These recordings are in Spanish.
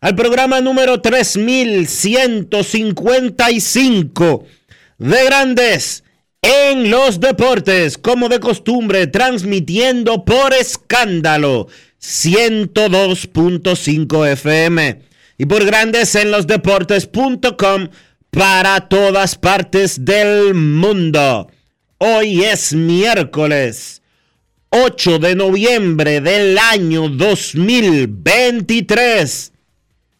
al programa número 3155 de Grandes en los Deportes, como de costumbre, transmitiendo por escándalo 102.5 FM y por Grandes en los Deportes.com para todas partes del mundo. Hoy es miércoles 8 de noviembre del año 2023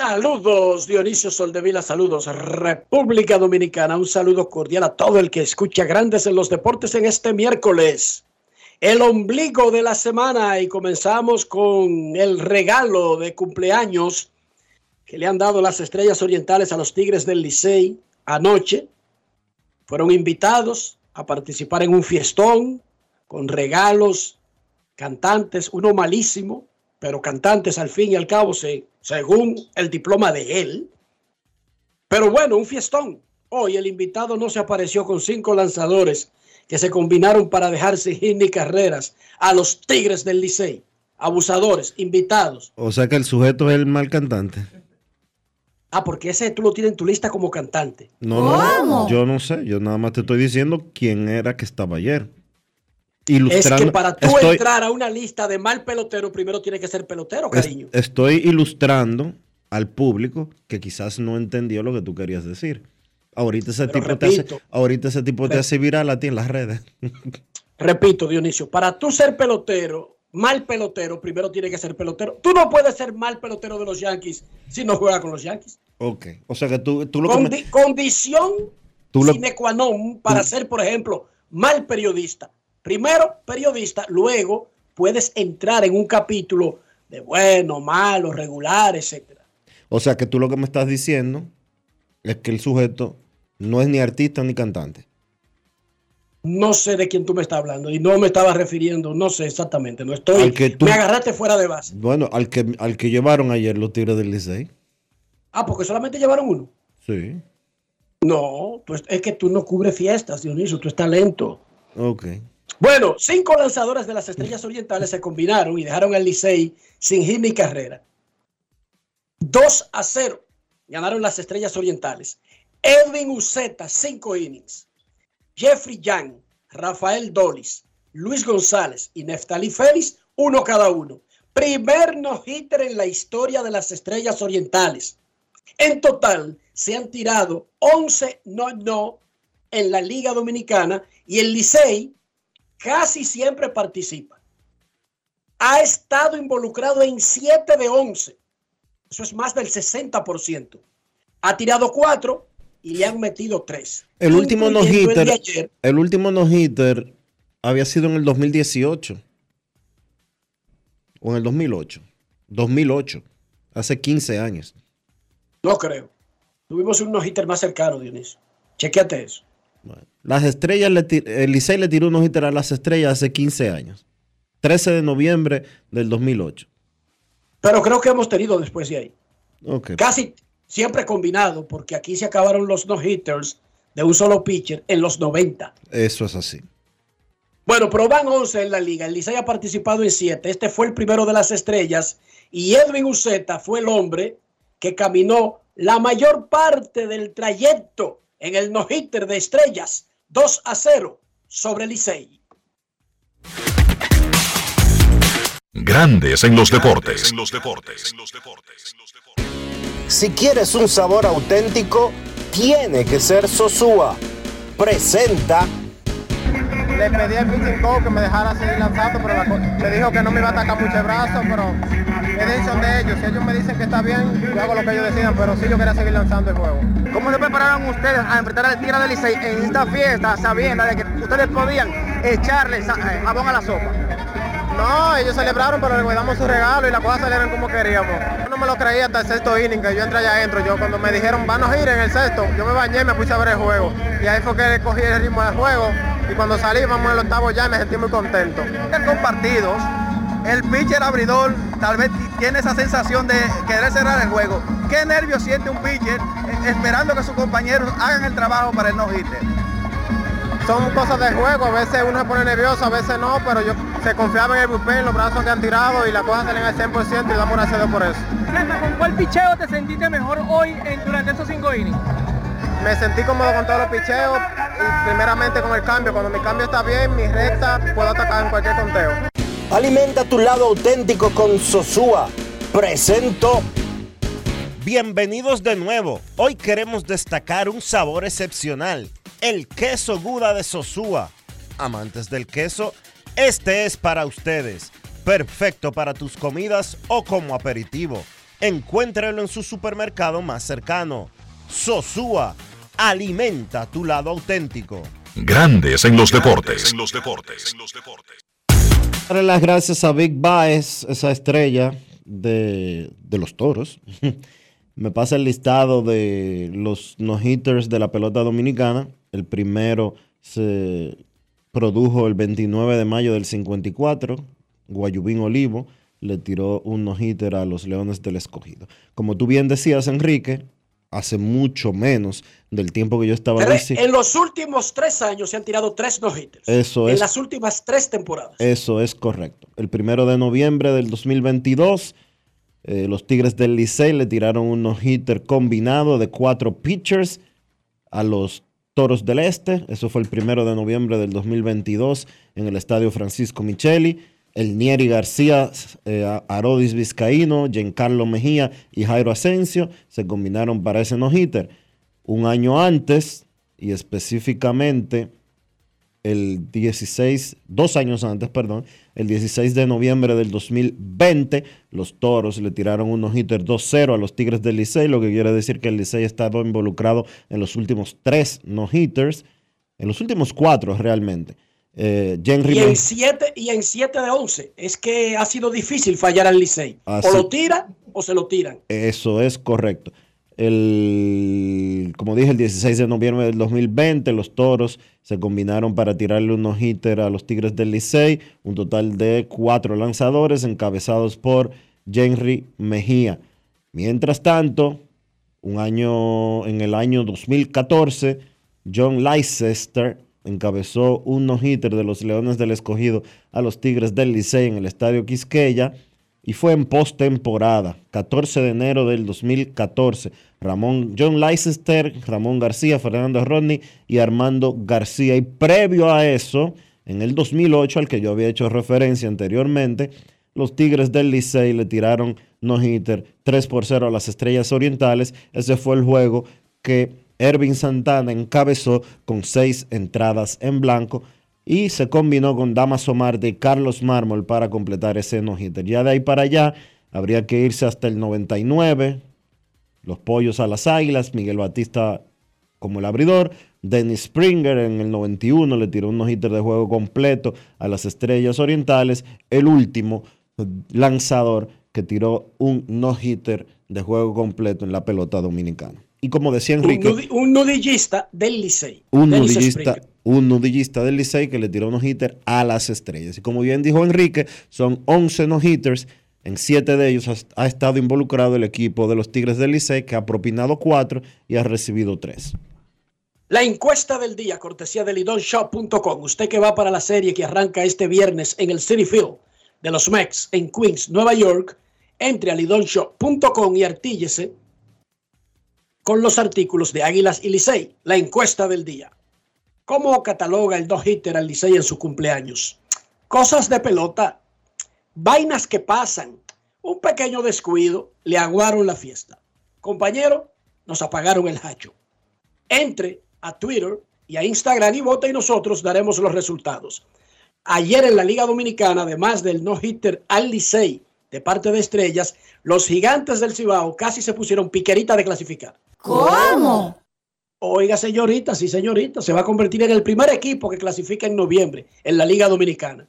Saludos, Dionisio Soldevila, saludos, República Dominicana. Un saludo cordial a todo el que escucha Grandes en los Deportes en este miércoles. El ombligo de la semana y comenzamos con el regalo de cumpleaños que le han dado las Estrellas Orientales a los Tigres del Licey anoche. Fueron invitados a participar en un fiestón con regalos, cantantes, uno malísimo, pero cantantes al fin y al cabo, se- según el diploma de él. Pero bueno, un fiestón. Hoy el invitado no se apareció con cinco lanzadores que se combinaron para dejar sin hit ni carreras a los Tigres del Licey. Abusadores, invitados. O sea que el sujeto es el mal cantante. Ah, porque ese tú lo tienes en tu lista como cantante. No, no, yo no sé, yo nada más te estoy diciendo quién era que estaba ayer. Es que para tú estoy, entrar a una lista de mal pelotero, primero tiene que ser pelotero, es- cariño. estoy ilustrando al público que quizás no entendió lo que tú querías decir. Ahorita ese Pero tipo te hace, ahorita ese tipo te hace viral a ti en las redes. Repito, Dionisio, para tú ser pelotero, mal pelotero, primero tiene que ser pelotero. Tú no puedes ser mal pelotero de los Yankees si no juegas con los Yankees. ok. O sea que tú, tú lo que me- Condi- condición Tú lo- sine qua non para ser, por ejemplo, mal periodista. Primero, periodista, luego puedes entrar en un capítulo de bueno, malo, regular, etcétera. o sea que tú lo que me estás diciendo es que el sujeto no es ni artista ni cantante. No sé de quién tú me estás hablando y no me estaba refiriendo, no sé exactamente, no estoy. Al que tú- Me agarraste fuera de base. Bueno, al que, al que llevaron ayer los Tigres del Licey. Ah, porque solamente llevaron uno. Sí. No, pues es que tú no cubres fiestas, Dionisio, tú estás lento. Ok. Bueno, cinco lanzadores de las Estrellas Orientales se combinaron y dejaron al Licey sin hit ni carrera. 2 a 0 ganaron las Estrellas Orientales. Edwin Uceta, 5 innings. Jeffrey Young, Rafael Dolis, Luis González y Neftali Félix, uno cada uno. Primer no-hitter en la historia de las Estrellas Orientales. En total se han tirado 11 no-no en la Liga Dominicana y el Licey casi siempre participa. Ha estado involucrado en 7 de 11. Eso es más del 60%. Ha tirado 4 y le han metido 3. El último el no-hitter, ayer. el último no-hitter había sido en el 2018 o en el 2008. 2008, hace 15 años. No creo. Tuvimos un no-hitter más cercano, Dionisio. Chequéate eso. Las estrellas, el Licey le tiró un no-hitter a las estrellas hace 15 años. 13 de noviembre del 2008. Pero creo que hemos tenido después de ahí. Casi siempre combinado, porque aquí se acabaron los no-hitters de un solo pitcher en los 90. Eso es así. Bueno, pero van 11 en la liga. El Licey ha participado en 7. Este fue el primero de las estrellas. Y Edwin Uceta fue el hombre que caminó la mayor parte del trayecto en el no-hitter de estrellas. 2 a 0 sobre el Licey. Grandes en los deportes. En los deportes. Si quieres un sabor auténtico, tiene que ser Sosúa. Presenta Le pedí al pitching coach que me dejara seguir lanzando, pero la me dijo que no me iba a atacar mucho el brazo, pero es decisión de ellos. Si ellos me dicen que está bien, yo hago lo que ellos decidan, pero sí yo quería seguir lanzando el juego. ¿Cómo se prepararon ustedes a enfrentar al Tigre del Licey en esta fiesta, sabiendo de que ustedes podían echarle eh, jabón a la sopa? No, ellos celebraron, pero le guardamos su regalo y las cosas salieron como queríamos. Yo no me lo creía hasta el sexto inning, que yo entré allá adentro. Yo cuando me dijeron, van a ir en el sexto, yo me bañé me puse a ver el juego. Y ahí fue que cogí el ritmo del juego. Y cuando salí, vamos al octavo ya, me sentí muy contento. Con partidos, el pitcher abridor tal vez tiene esa sensación de querer cerrar el juego. ¿Qué nervios siente un pitcher esperando que sus compañeros hagan el trabajo para el no-hitter? Son cosas de juego, a veces uno se pone nervioso, a veces no, pero yo se confiaba en el bullpen, los brazos que han tirado y las cosas salen al 100% y damos gracias a Dios por eso. ¿Con cuál picheo te sentiste mejor hoy en- durante esos cinco innings? Me sentí cómodo con todos los picheos y primeramente con el cambio. Cuando mi cambio está bien, mi recta, puedo atacar en cualquier conteo. Alimenta tu lado auténtico con Sosúa. Presento Bienvenidos de nuevo. Hoy queremos destacar un sabor excepcional, el queso Guda de Sosúa. Amantes del queso, este es para ustedes. Perfecto para tus comidas o como aperitivo. Encuéntralo en su supermercado más cercano. Sosúa, alimenta tu lado auténtico. Grandes en los deportes. En los deportes. Darle las gracias a Big Baez, esa estrella de, de los toros. Me pasa el listado de los no-hitters de la pelota dominicana. El primero se produjo el 29 de mayo del 54. Guayubín Olivo le tiró un no-hitter a los Leones del Escogido. Como tú bien decías, Enrique, hace mucho menos del tiempo que yo estaba En los últimos tres años se han tirado tres no-hitters. Eso En es. las últimas tres temporadas. Eso es correcto. El primero de noviembre del 2022, eh, los Tigres del Licey le tiraron un no-hitter combinado de cuatro pitchers a los Toros del Este. Eso fue el primero de noviembre del 2022 en el estadio Francisco Micheli. El Nieri García, eh, Arodis Vizcaíno, Giancarlo Mejía y Jairo Asensio se combinaron para ese no-hitter. Un año antes, y específicamente el 16, dos años antes, perdón, el 16 de noviembre del 2020, los Toros le tiraron un no-hitter 2-0 a los Tigres del Licey, lo que quiere decir que el Licey ha estado involucrado en los últimos tres no-hitters, en los últimos cuatro realmente. Eh, Y en 7 y en siete de 11. Es que ha sido difícil fallar al Licey. O lo tiran o se lo tiran. Eso es correcto. El, como dije, el 16 de noviembre del 2020, los toros se combinaron para tirarle un no-hitter a los Tigres del Licey, un total de cuatro lanzadores encabezados por Henry Mejía. Mientras tanto, un año, en el año 2014, John Leicester encabezó un no-hitter de los Leones del Escogido a los Tigres del Licey en el Estadio Quisqueya y fue en postemporada, 14 de enero del 2014. Ramón, John Leicester, Ramón García, Fernando Rodney y Armando García. Y previo a eso, en el 2008, al que yo había hecho referencia anteriormente, los Tigres del Licey le tiraron no-hitter 3 por 0 a las Estrellas Orientales. Ese fue el juego que Ervin Santana encabezó con seis entradas en blanco. Y se combinó con Damaso Marte Carlos Mármol para completar ese no-hitter. Ya de ahí para allá habría que irse hasta el 99, los pollos a las águilas, Miguel Batista como el abridor, Dennis Springer en el 91 le tiró un no-hitter de juego completo a las estrellas orientales, el último lanzador que tiró un no-hitter de juego completo en la pelota dominicana. Y como decía Enrique. Un, nudillista del Licey. Un nudillista, un nudillista del Licey que le tiró no hitter a las estrellas. Y como bien dijo Enrique, son 11 no hitters. En siete de ellos ha, estado involucrado el equipo de los Tigres del Licey, que ha propinado cuatro y ha recibido tres. La encuesta del día, cortesía de lidonshop.com. Usted que va para la serie que arranca este viernes en el City Field de los Mex en Queens, Nueva York, entre a lidonshop.com y artíllese con los artículos de Águilas y Licey, la encuesta del día. ¿Cómo cataloga el dos-hitter al Licey en su cumpleaños? Cosas de pelota, vainas que pasan, un pequeño descuido, le aguaron la fiesta. Compañero, nos apagaron el hacho. Entre a Twitter y a Instagram y vota y nosotros daremos los resultados. Ayer en la Liga Dominicana, además del no-hitter al Licey de parte de Estrellas, los gigantes del Cibao casi se pusieron piquerita de clasificar. ¿Cómo? Oiga, señorita, sí, señorita, se va a convertir en el primer equipo que clasifica en noviembre en la Liga Dominicana.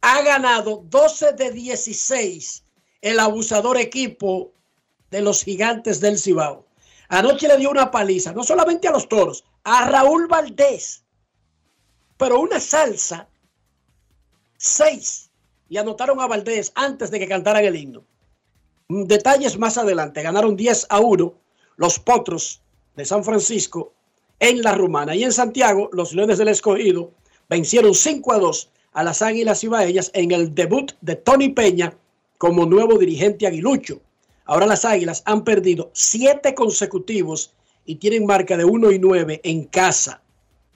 Ha ganado 12 de 16 el abusador equipo de los gigantes del Cibao. Anoche le dio una paliza, no solamente a los toros, a Raúl Valdés, pero una salsa, seis, y anotaron a Valdés antes de que cantaran el himno. Detalles más adelante, ganaron 10 a 1 los Potros de San Francisco en la Rumana. Y en Santiago, los Leones del Escogido vencieron 5 a 2 a las Águilas Ibaeñas en el debut de Tony Peña como nuevo dirigente aguilucho. Ahora las Águilas han perdido 7 consecutivos y tienen marca de 1 y 9 en casa.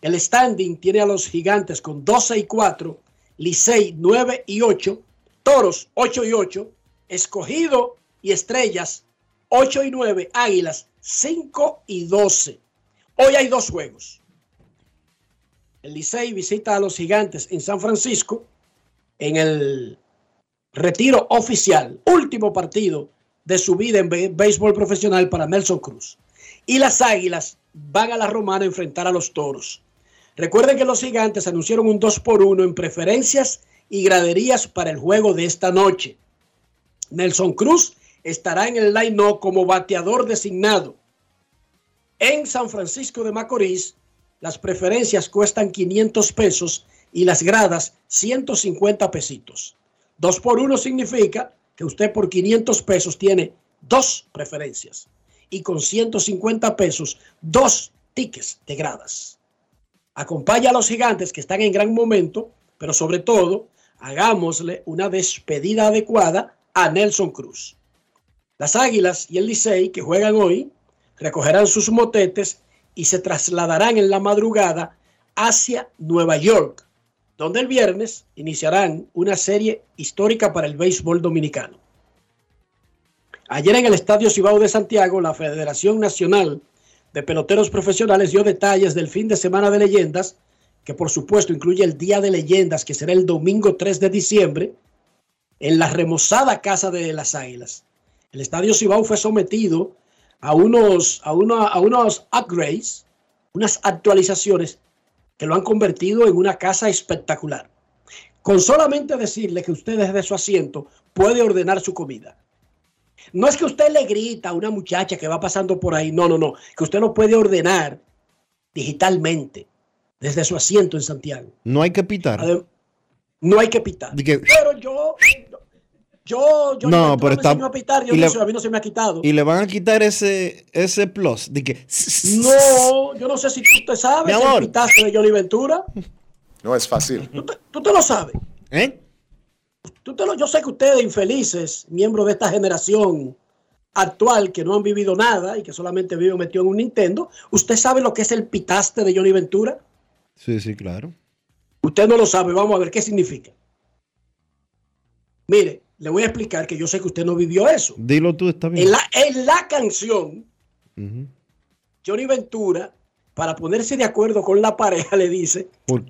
El standing tiene a los gigantes con 12 y 4, Licey 9 y 8, Toros 8 y 8, Escogido y Estrellas 8 y 9, Águilas 5 y 12. Hoy hay dos juegos. El Licey visita a los gigantes en San Francisco en el retiro oficial, último partido de su vida en béisbol profesional para Nelson Cruz. Y las Águilas van a la Romana a enfrentar a los Toros. Recuerden que los gigantes anunciaron un 2 por 1 en preferencias y graderías para el juego de esta noche. Nelson Cruz estará en el line-up como bateador designado. En San Francisco de Macorís, las preferencias cuestan 500 pesos y las gradas 150 pesitos. Dos por uno significa que usted por 500 pesos tiene dos preferencias y con 150 pesos dos tickets de gradas. Acompaña a los gigantes que están en gran momento, pero sobre todo, hagámosle una despedida adecuada a Nelson Cruz. Las Águilas y el Licey, que juegan hoy, recogerán sus motetes y se trasladarán en la madrugada hacia Nueva York, donde el viernes iniciarán una serie histórica para el béisbol dominicano. Ayer en el Estadio Cibao de Santiago, la Federación Nacional de Peloteros Profesionales dio detalles del fin de semana de leyendas, que por supuesto incluye el Día de Leyendas, que será el domingo 3 de diciembre, en la remozada Casa de las Águilas. El Estadio Cibao fue sometido a unos, a, a unos upgrades, unas actualizaciones que lo han convertido en una casa espectacular. Con solamente decirle que usted desde su asiento puede ordenar su comida. No es que usted le grita a una muchacha que va pasando por ahí, no, no, no, que usted lo puede ordenar digitalmente desde su asiento en Santiago. No hay que pitar. no hay que pitar. Pero yo, yo, yo no, pero está, a pitar, yo a mí no se me ha quitado. Y le van a quitar ese, ese plus de que. No, yo no sé si tú te sabes el pitazo de Johnny Ventura. No es fácil. ¿Tú te, lo sabes? ¿Eh? Tú te lo, yo sé que ustedes, infelices, miembros de esta generación actual que no han vivido nada y que solamente viven metido en un Nintendo, ¿usted sabe lo que es el pitaste de Johnny Ventura? Sí, sí, claro. Usted no lo sabe, vamos a ver qué significa. Mire, le voy a explicar que yo sé que usted no vivió eso. Dilo tú, está bien. En la, en la canción, Johnny Ventura, para ponerse de acuerdo con la pareja, le dice,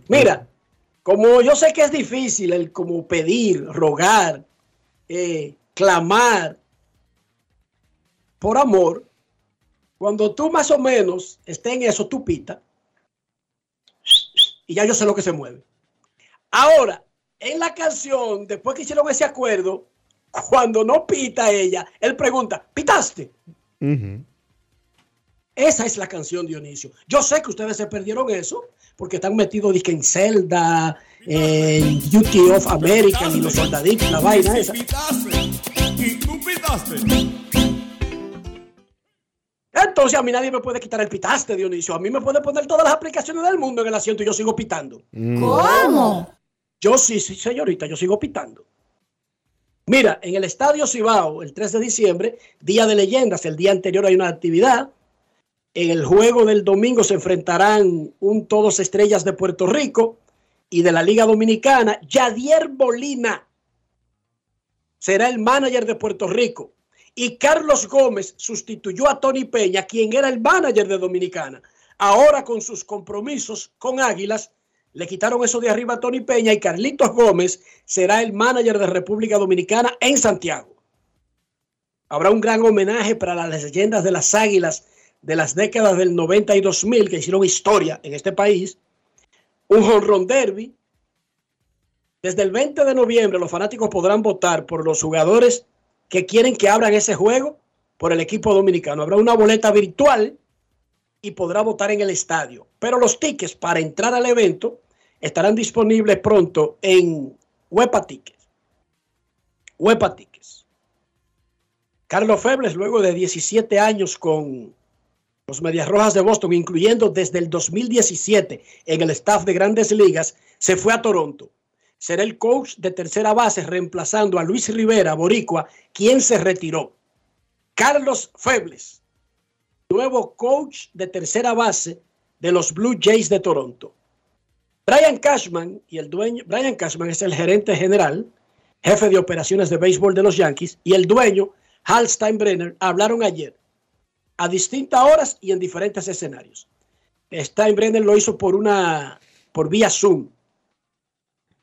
mira, Como yo sé que es difícil el como pedir, rogar, eh, clamar por amor, cuando tú más o menos estés en eso, tú pita y ya yo sé lo que se mueve. Ahora, en la canción, después que hicieron ese acuerdo, cuando no pita ella, él pregunta, ¿pitaste? Esa es la canción, Dionisio. Yo sé que ustedes se perdieron eso porque están metidos en Zelda, en Duty of America y los soldaditos, la vaina esa. Y tú pitaste. Entonces a mí nadie me puede quitar el pitaste, Dionisio. A mí me puede poner todas las aplicaciones del mundo en el asiento y yo sigo pitando. ¿Cómo? Yo sí, sí, señorita, yo sigo pitando. Mira, en el Estadio Cibao, el 3 de diciembre, Día de Leyendas, el día anterior hay una actividad. En el juego del domingo se enfrentarán un Todos Estrellas de Puerto Rico y de la Liga Dominicana. Yadier Bolina será el manager de Puerto Rico. Y Carlos Gómez sustituyó a Tony Peña, quien era el manager de Dominicana. Ahora con sus compromisos con Águilas, le quitaron eso de arriba a Tony Peña y Carlitos Gómez será el manager de República Dominicana en Santiago. Habrá un gran homenaje para las leyendas de las Águilas de las décadas del 90 y 2000 que hicieron historia en este país. Un honrón derby. Desde el 20 de noviembre los fanáticos podrán votar por los jugadores que quieren que abran ese juego por el equipo dominicano. Habrá una boleta virtual y podrá votar en el estadio. Pero los tickets para entrar al evento estarán disponibles pronto en Huepa Tickets. Huepa Tickets. Carlos Febles, luego de 17 años con los Medias Rojas de Boston, incluyendo desde el 2017 en el staff de grandes ligas, se fue a Toronto. Será el coach de tercera base reemplazando a Luis Rivera, Boricua, quien se retiró. Carlos Febles, nuevo coach de tercera base de los Blue Jays de Toronto. Brian Cashman y el dueño, Brian Cashman es el gerente general, jefe de operaciones de béisbol de los Yankees, y el dueño, Hal Steinbrenner, hablaron ayer a distintas horas y en diferentes escenarios. Steinbrenner lo hizo por una por vía Zoom.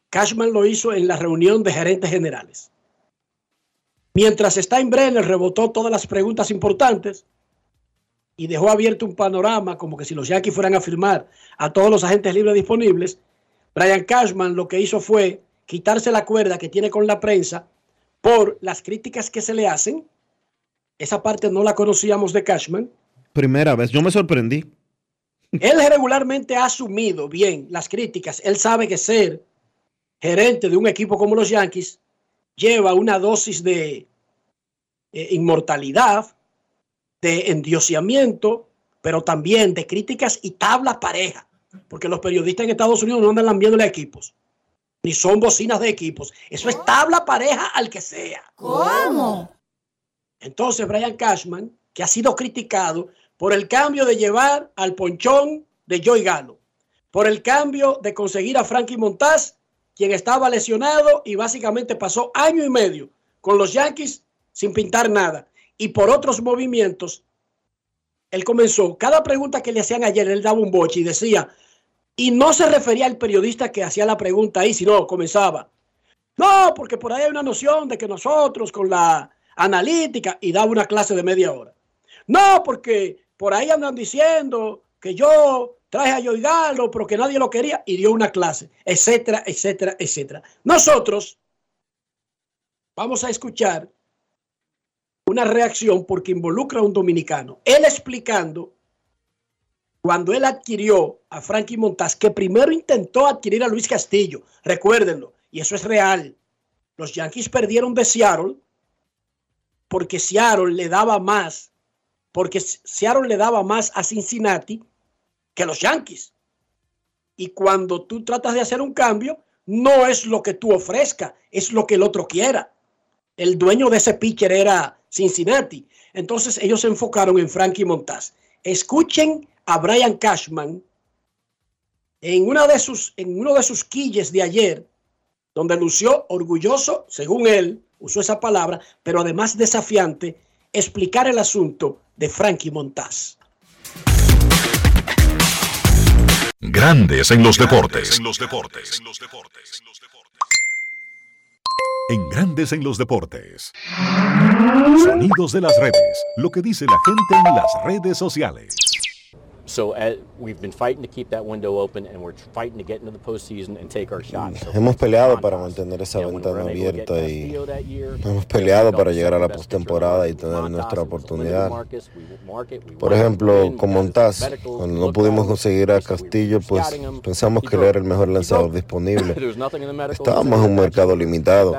Cashman lo hizo en la reunión de gerentes generales. Mientras Steinbrenner rebotó todas las preguntas importantes y dejó abierto un panorama como que si los Yankees fueran a firmar a todos los agentes libres disponibles, Brian Cashman lo que hizo fue quitarse la cuerda que tiene con la prensa por las críticas que se le hacen. Esa parte no la conocíamos de Cashman. Primera vez, yo me sorprendí. Él regularmente ha asumido bien las críticas. Él sabe que ser gerente de un equipo como los Yankees lleva una dosis de eh, inmortalidad, de endiosamiento, pero también de críticas y tabla pareja, porque los periodistas en Estados Unidos no andan lambiéndole a equipos, ni son bocinas de equipos. Eso es tabla pareja al que sea. ¿Cómo? Entonces, Brian Cashman, que ha sido criticado por el cambio de llevar al ponchón de Joy Galo, por el cambio de conseguir a Frankie Montaz, quien estaba lesionado y básicamente pasó año y medio con los Yankees sin pintar nada. Y por otros movimientos, él comenzó, cada pregunta que le hacían ayer, él daba un boche y decía, y no se refería al periodista que hacía la pregunta ahí, sino comenzaba, no, porque por ahí hay una noción de que nosotros con la analítica y daba una clase de media hora. No, porque por ahí andan diciendo que yo traje a Joy Galo, pero que nadie lo quería y dio una clase, etcétera, etcétera, etcétera. Nosotros vamos a escuchar una reacción porque involucra a un dominicano. Él explicando cuando él adquirió a Frankie Montaz, que primero intentó adquirir a Luis Castillo, recuérdenlo, y eso es real. Los Yankees perdieron de Seattle porque Seattle le daba más, porque Seattle le daba más a Cincinnati que los Yankees. Y cuando tú tratas de hacer un cambio, no es lo que tú ofrezcas, es lo que el otro quiera. El dueño de ese pitcher era Cincinnati. Entonces ellos se enfocaron en Frankie Montaz. Escuchen a Brian Cashman en, una de sus, en uno de sus quilles de ayer, donde lució orgulloso, según él, usó esa palabra, pero además desafiante, explicar el asunto de Frankie Montaz. Grandes en los deportes. En Grandes en los deportes. Sonidos de las redes. Lo que dice la gente en las redes sociales. So uh, we've been fighting to keep that window open, and we're fighting to get into the postseason and take our shot. So hemos peleado para mantener esa ventana abierta y hemos peleado para llegar a la postemporada y tener nuestra oportunidad. Por ejemplo, con Montaz, cuando no pudimos conseguir a Castillo, pues pensamos que él era el mejor lanzador disponible. Estábamos en un mercado limitado.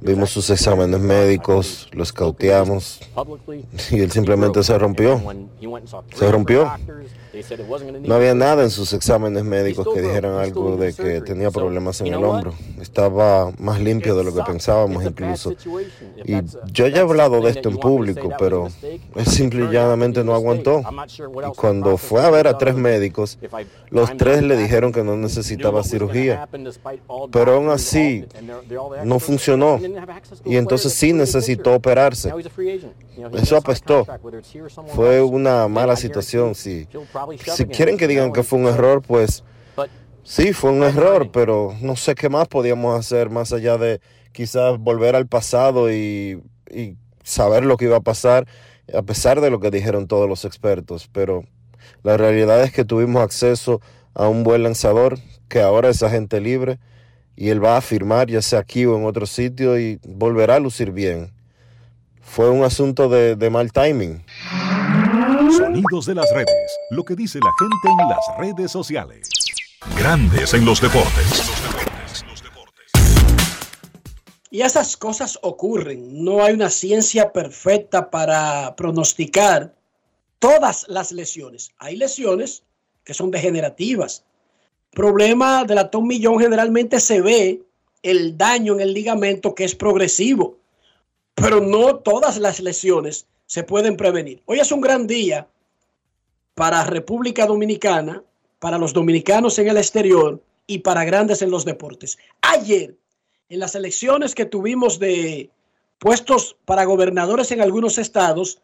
Vimos sus exámenes médicos, los cauteamos y él simplemente se rompió. Se rompió. No había nada en sus exámenes médicos que dijeran algo de que tenía problemas en el hombro. Estaba más limpio de lo que pensábamos incluso. Y yo ya he hablado de esto en público, pero él simple y llanamente no aguantó. Y cuando fue a ver a tres médicos, los tres le dijeron que no necesitaba cirugía. Pero aún así, no funcionó. Y entonces sí necesitó operarse. Eso apestó. Fue una mala situación, sí. Si quieren que digan que fue un error, pues sí, fue un error, pero no sé qué más podíamos hacer más allá de quizás volver al pasado y, y saber lo que iba a pasar, a pesar de lo que dijeron todos los expertos. Pero la realidad es que tuvimos acceso a un buen lanzador, que ahora es agente libre, y él va a firmar ya sea aquí o en otro sitio y volverá a lucir bien. Fue un asunto de, de mal timing. Sonidos de las redes. Lo que dice la gente en las redes sociales. Grandes en los deportes. Y esas cosas ocurren. No hay una ciencia perfecta para pronosticar todas las lesiones. Hay lesiones que son degenerativas. Problema del atón millón generalmente se ve el daño en el ligamento que es progresivo, pero no todas las lesiones se pueden prevenir. Hoy es un gran día para República Dominicana, para los dominicanos en el exterior y para grandes en los deportes. Ayer, en las elecciones que tuvimos de puestos para gobernadores en algunos estados,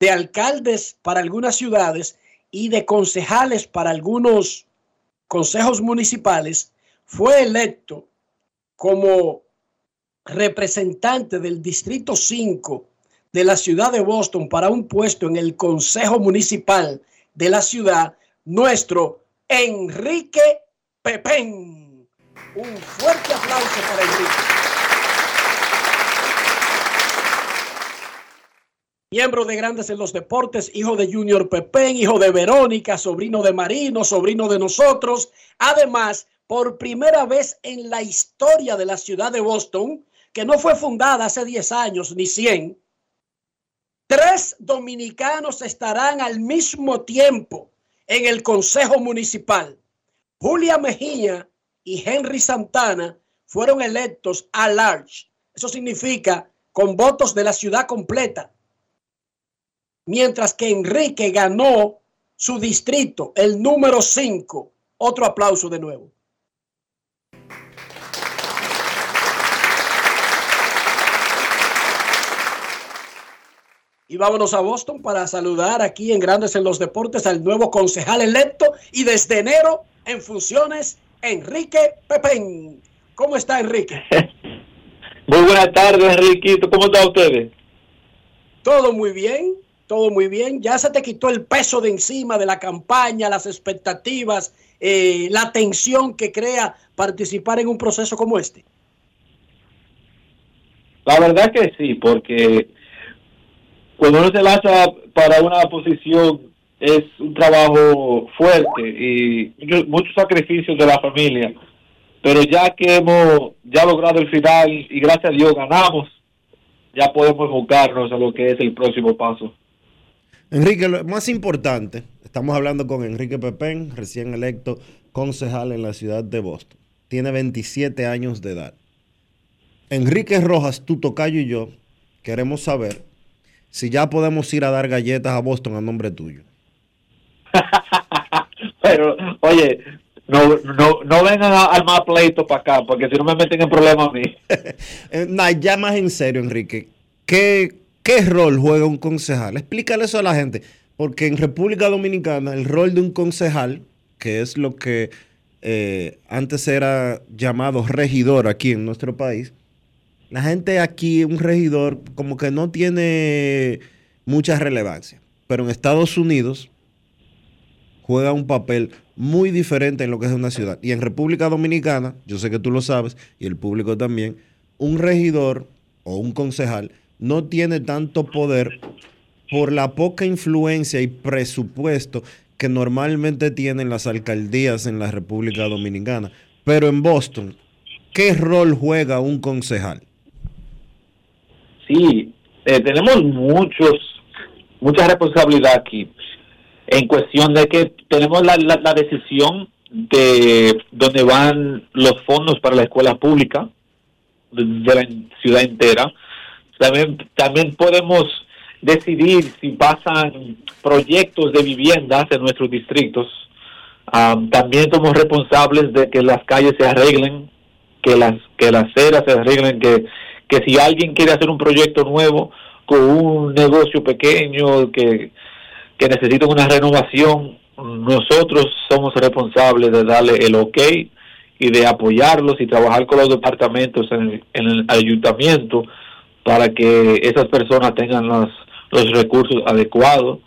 de alcaldes para algunas ciudades y de concejales para algunos consejos municipales, fue electo como representante del Distrito 5 de la ciudad de Boston para un puesto en el Consejo Municipal de la ciudad, nuestro Enrique Pepén. Un fuerte aplauso para Enrique. Miembro de Grandes en los Deportes, hijo de Junior Pepén, hijo de Verónica, sobrino de Marino, sobrino de nosotros. Además, por primera vez en la historia de la ciudad de Boston, que no fue fundada hace 10 años ni 100, Tres dominicanos estarán al mismo tiempo en el Consejo Municipal. Julia Mejía y Henry Santana fueron electos a large. Eso significa con votos de la ciudad completa. Mientras que Enrique ganó su distrito, el número 5. Otro aplauso de nuevo. Y vámonos a Boston para saludar aquí en Grandes en los Deportes al nuevo concejal electo y desde enero en funciones, Enrique Pepén. ¿Cómo está Enrique? Muy buenas tardes, Enriquito. ¿Cómo está ustedes? Todo muy bien, todo muy bien. Ya se te quitó el peso de encima de la campaña, las expectativas, eh, la tensión que crea participar en un proceso como este. La verdad que sí, porque cuando uno se lanza para una posición es un trabajo fuerte y muchos, sacrificios de la familia. Pero ya que hemos ya logrado el final y gracias a Dios ganamos, ya podemos enfocarnos a lo que es el próximo paso. Enrique, lo más importante, estamos hablando con Enrique Pepén, recién electo concejal en la ciudad de Boston. Tiene 27 años de edad. Enrique Rojas, tu tocayo y yo queremos saber si ya podemos ir a dar galletas a Boston a nombre tuyo. Pero, oye, no, no, no vengan a armar pleito para acá, porque si no me meten en problemas a mí. Eh, nah, ya más en serio, Enrique, ¿qué, ¿qué rol juega un concejal? Explícale eso a la gente, porque en República Dominicana el rol de un concejal, que es lo que eh, antes era llamado regidor aquí en nuestro país, la gente aquí, un regidor, como que no tiene mucha relevancia. Pero en Estados Unidos juega un papel muy diferente en lo que es una ciudad. Y en República Dominicana, yo sé que tú lo sabes, y el público también, un regidor o un concejal no tiene tanto poder por la poca influencia y presupuesto que normalmente tienen las alcaldías en la República Dominicana. Pero en Boston, ¿qué rol juega un concejal? Sí, eh, tenemos muchos, mucha responsabilidad aquí en cuestión de que tenemos la, la, decisión de dónde van los fondos para la escuela pública de, la ciudad entera. También, también podemos decidir si pasan proyectos de viviendas en nuestros distritos. también somos responsables de que las calles se arreglen, que las que las aceras se arreglen, que, que si alguien quiere hacer un proyecto nuevo con un negocio pequeño que que necesitan una renovación, nosotros somos responsables de darle el ok y de apoyarlos y trabajar con los departamentos en el, ayuntamiento para que esas personas tengan los, los recursos adecuados,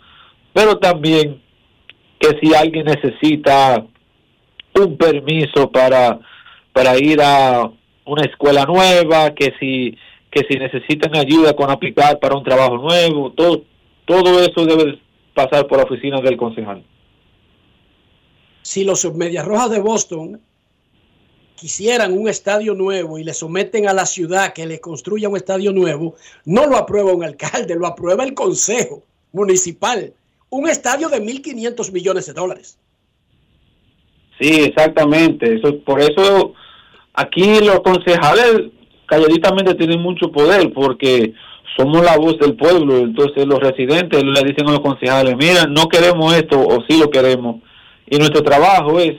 pero también que si alguien necesita un permiso para, para ir a una escuela nueva, que si, que si necesitan ayuda con aplicar para un trabajo nuevo, todo, todo eso debe pasar por la oficina del concejal. Si los Medias Rojas de Boston quisieran un estadio nuevo y le someten a la ciudad que le construya un estadio nuevo, no lo aprueba un alcalde, lo aprueba el consejo municipal. Un estadio de 1.500 millones de dólares. Sí, exactamente. Eso, por eso aquí los concejales calladitamente tienen mucho poder porque somos la voz del pueblo, entonces los residentes le dicen a los concejales, mira, no queremos esto o sí lo queremos. Y nuestro trabajo es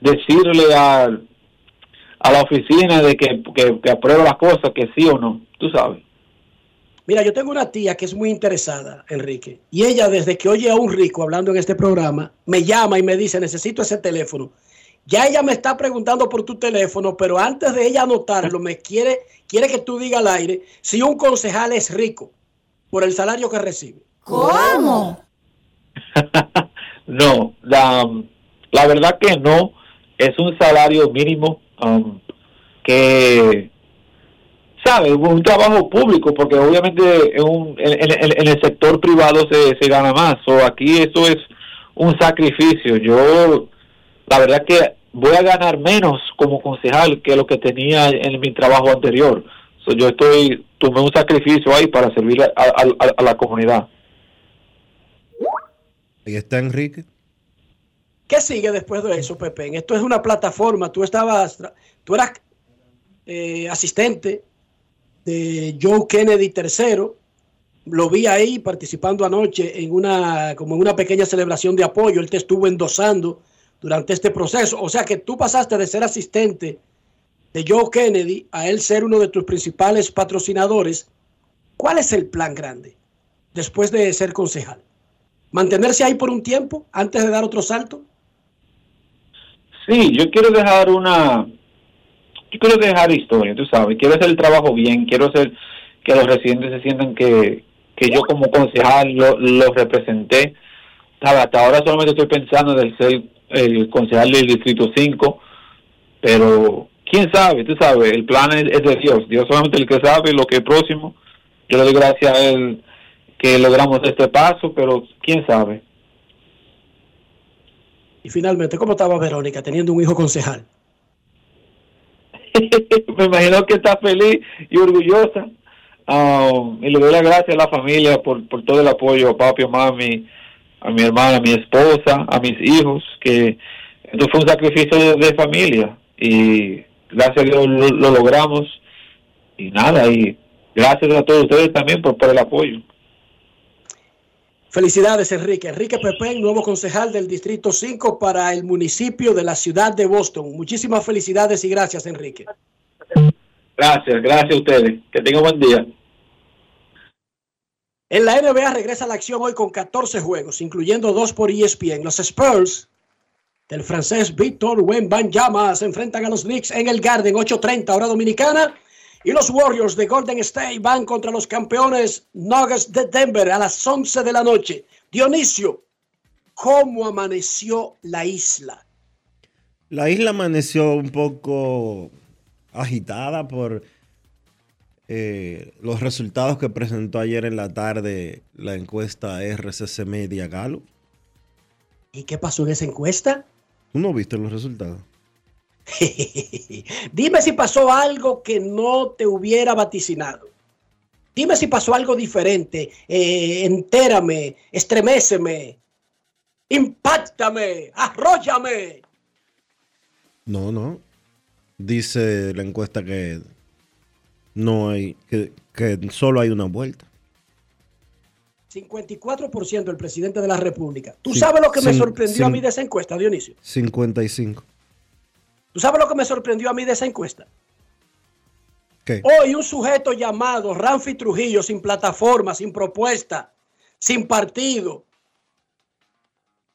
decirle a, a la oficina de que, que, aprueba las cosas, que sí o no, tú sabes. Mira, yo tengo una tía que es muy interesada, Enrique, y ella desde que oye a un rico hablando en este programa, me llama y me dice, necesito ese teléfono. Ya ella me está preguntando por tu teléfono, pero antes de ella anotarlo, me quiere, quiere que tú digas al aire si un concejal es rico por el salario que recibe. ¿Cómo? no, la, la, verdad que no. Es un salario mínimo um, que, ¿sabe? Un trabajo público, porque obviamente en, un, en, el sector privado se, se gana más. O aquí eso es un sacrificio. Yo, la verdad que voy a ganar menos como concejal que lo que tenía en mi trabajo anterior. yo estoy, tomé un sacrificio ahí para servir a, la comunidad. Ahí está Enrique. ¿Qué sigue después de eso, Pepe? Esto es una plataforma. Tú estabas, tú eras eh, asistente de Joe Kennedy III. Lo vi ahí participando anoche en una, como en una pequeña celebración de apoyo. Él te estuvo endosando durante este proceso. O sea que tú pasaste de ser asistente de Joe Kennedy a él ser uno de tus principales patrocinadores. ¿Cuál es el plan grande después de ser concejal? ¿Mantenerse ahí por un tiempo antes de dar otro salto? Sí, yo quiero dejar una, yo quiero dejar historia, tú sabes, quiero hacer el trabajo bien, quiero hacer que los residentes se sientan que, que yo como concejal los lo representé. Hasta ahora solamente estoy pensando en ser el concejal del Distrito 5, pero quién sabe, tú sabes, el plan es, de Dios, Dios solamente el que sabe lo que es próximo. Yo le doy gracias a Él que logramos este paso, pero quién sabe. Y finalmente, ¿cómo estaba Verónica teniendo un hijo concejal? Me imagino que está feliz y orgullosa. Um, y le doy las gracias a la familia por, por todo el apoyo, papi, mami, a mi hermana, a mi esposa, a mis hijos, que esto fue un sacrificio de, familia y gracias a Dios lo, logramos y nada, y gracias a todos ustedes también por, por el apoyo. Felicidades, Enrique. Enrique Pepe, nuevo concejal del Distrito 5 para el municipio de la ciudad de Boston. Muchísimas felicidades y gracias, Enrique. Gracias, gracias a ustedes. Que tengan buen día. En la NBA regresa la acción hoy con 14 juegos, incluyendo dos por ESPN. Los Spurs del francés Víctor Wembanyama se enfrentan a los Knicks en el Garden 8:30 hora dominicana y los Warriors de Golden State van contra los campeones Nuggets de Denver a las 11 de la noche. Dionisio, ¿cómo amaneció la isla? La isla amaneció un poco agitada por eh, los resultados que presentó ayer en la tarde la encuesta RCC Media Galo. ¿Y qué pasó en esa encuesta? ¿Tú no viste los resultados? Dime si pasó algo que no te hubiera vaticinado. Dime si pasó algo diferente. Eh, entérame, estreméceme, impactame, arróllame. No, no. Dice la encuesta que no hay, que, solo hay una vuelta. 54% del presidente de la República. ¿Tú sabes lo que me sorprendió a mí de esa encuesta, Dionisio? 55. ¿Tú sabes lo que me sorprendió a mí de esa encuesta? ¿Qué? Hoy un sujeto llamado Ramfi Trujillo, sin plataforma, sin propuesta, sin partido,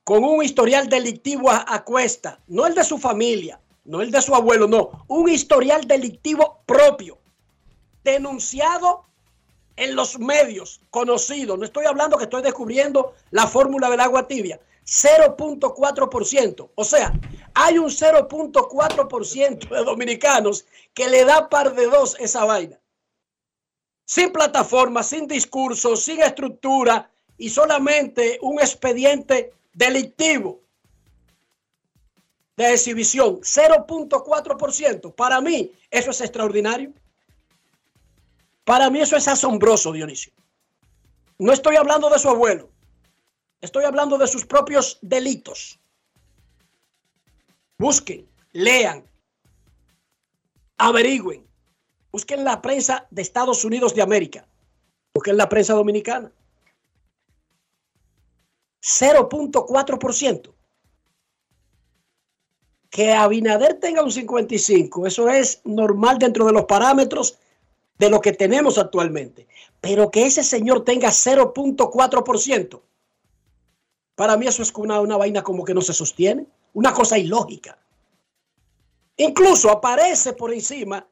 con un historial delictivo a cuesta, no el de su familia, no el de su abuelo, no, un historial delictivo propio, denunciado en los medios, conocido. No estoy hablando que estoy descubriendo la fórmula del agua tibia. 0.4%. O sea, hay un 0.4% de dominicanos que le da par de dos esa vaina. Sin plataforma, sin discurso, sin estructura y solamente un expediente delictivo de exhibición, 0.4%. Para mí, eso es extraordinario. Para mí eso es asombroso, Dionisio. No estoy hablando de su abuelo. Estoy hablando de sus propios delitos. Busquen, lean, averigüen. Busquen la prensa de Estados Unidos de América. Busquen la prensa dominicana. 0.4% que Abinader tenga un 55, eso es normal dentro de los parámetros de lo que tenemos actualmente. Pero que ese señor tenga 0.4%, para mí eso es una, una vaina como que no se sostiene, una cosa ilógica. Incluso aparece por encima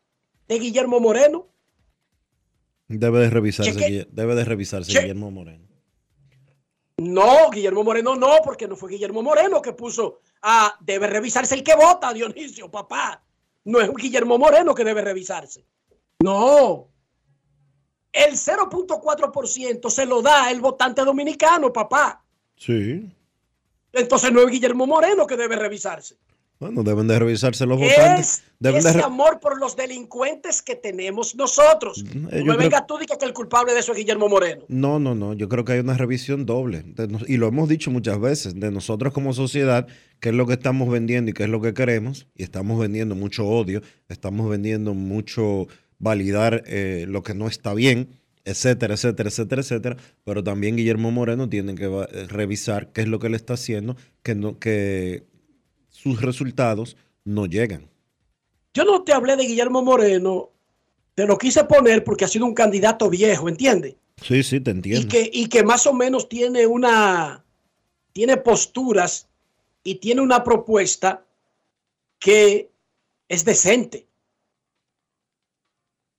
de Guillermo Moreno. Debe de revisarse, debe de revisarse Guillermo Moreno. No, Guillermo Moreno no, porque no fue Guillermo Moreno que puso Ah, debe revisarse el que vota, Dionisio, papá. No es un Guillermo Moreno que debe revisarse. No. El 0.4% se lo da el votante dominicano, papá. Sí. Entonces no es Guillermo Moreno que debe revisarse. Bueno, deben de revisarse los votantes. Es ese amor por los delincuentes que tenemos nosotros. Mm, no me venga tú y que el culpable de eso es Guillermo Moreno. No, no, no. Yo creo que hay una revisión doble. y lo hemos dicho muchas veces, de nosotros como sociedad, qué es lo que estamos vendiendo y qué es lo que queremos. Y estamos vendiendo mucho odio, estamos vendiendo mucho validar eh, lo que no está bien, etcétera, etcétera, etcétera, etcétera. Pero también Guillermo Moreno tiene que eh, revisar qué es lo que le está haciendo, que no, que sus resultados no llegan. Yo no te hablé de Guillermo Moreno, te lo quise poner porque ha sido un candidato viejo, ¿entiendes? Sí, sí, te entiendo. Y que, y que más o menos tiene una, tiene posturas y tiene una propuesta que es decente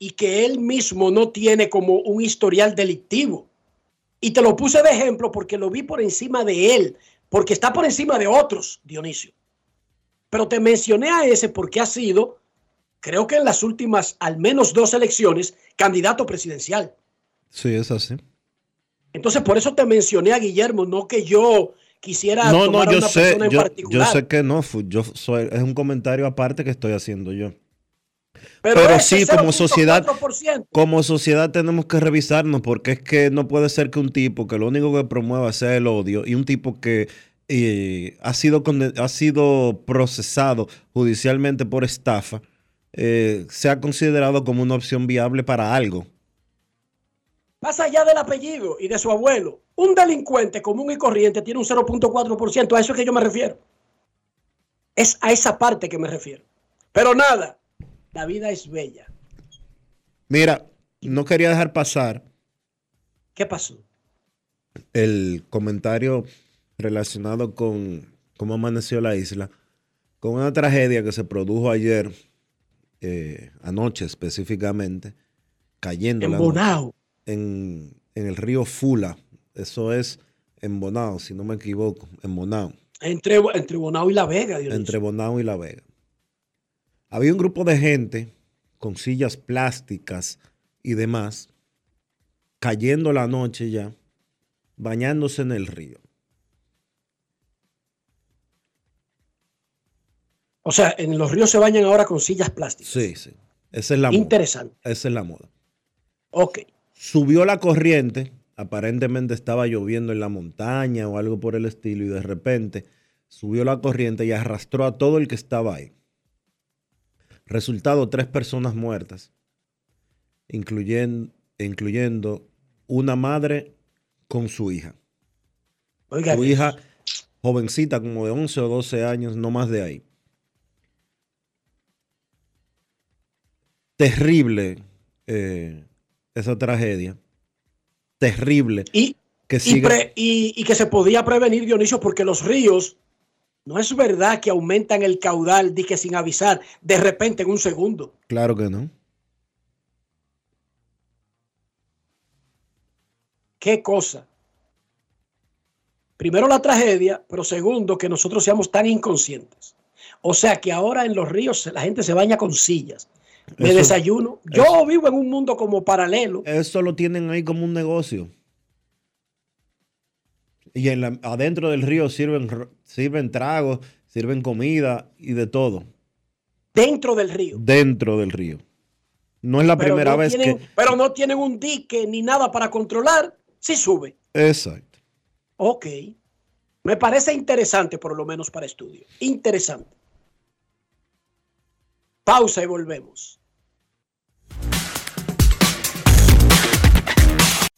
y que él mismo no tiene como un historial delictivo. Y te lo puse de ejemplo porque lo vi por encima de él, porque está por encima de otros, Dionisio. Pero te mencioné a ese porque ha sido, creo que en las últimas al menos dos elecciones, candidato presidencial. Sí, es así. Entonces, por eso te mencioné a Guillermo, no que yo quisiera no, no, yo sé, yo, Yo sé que no, yo soy, es un comentario aparte que estoy haciendo yo. Pero, sí, como sociedad, como sociedad tenemos que revisarnos porque es que no puede ser que un tipo que lo único que promueva sea el odio y un tipo que y ha, sido ha sido procesado judicialmente por estafa, eh, se ha considerado como una opción viable para algo. Más allá del apellido y de su abuelo, un delincuente común y corriente tiene un 0.4%, a eso es que yo me refiero. Es a esa parte que me refiero. Pero nada, la vida es bella. Mira, no quería dejar pasar. ¿Qué pasó? El comentario relacionado con cómo amaneció la isla con una tragedia que se produjo ayer, eh, anoche específicamente, cayendo en Bonao. En, en, el río Fula. Eso es en Bonao, si no me equivoco, en Bonao. Entre, entre Bonao y La Vega. Entre Bonao y La Vega. Había un grupo de gente con sillas plásticas y demás, cayendo la noche ya, bañándose en el río. O sea, en los ríos se bañan ahora con sillas plásticas. Sí, sí. Esa es la Interesante. Esa es la moda. Ok. Subió la corriente, aparentemente estaba lloviendo en la montaña o algo por el estilo, y de repente subió la corriente y arrastró a todo el que estaba ahí. Resultado, tres personas muertas, incluyendo, incluyendo una madre con su hija. Oiga, su hija, jovencita, como de 11 o 12 años, no más de ahí. Terrible eh, esa tragedia. Terrible. Y que, y, que se podía prevenir, Dionisio, porque los ríos, no es verdad que aumentan el caudal, dije sin avisar, de repente en un segundo. Claro que no. ¿Qué cosa? Primero la tragedia, pero segundo que nosotros seamos tan inconscientes. O sea que ahora en los ríos la gente se baña con sillas de desayuno. Yo vivo en un mundo como paralelo. Eso lo tienen ahí como un negocio. Y en adentro del río sirven, sirven tragos, sirven comida y de todo. Dentro del río. Dentro del río. No es la primera vez que. Pero no tienen un dique ni nada para controlar si sube. Exacto. Ok. Me parece interesante, por lo menos para estudio. Interesante. Pausa y volvemos.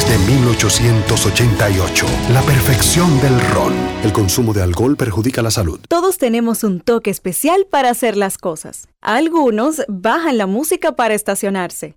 desde 1888, la perfección del ron. El consumo de alcohol perjudica la salud. Todos tenemos un toque especial para hacer las cosas. Algunos bajan la música para estacionarse.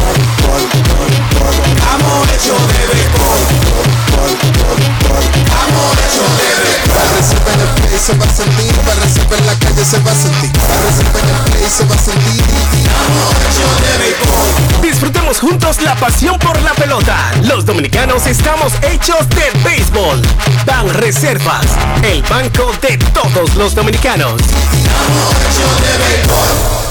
Amor hecho de béisbol. Amor hecho de béisbol. Reserva en el play se va a sentir, para en la calle se va a sentir, para en el play se va a sentir. Amor hecho de béisbol. Disfrutemos juntos la pasión por la pelota. Los dominicanos estamos hechos de béisbol. Ban Reservas, el banco de todos los dominicanos. Amor hecho de béisbol.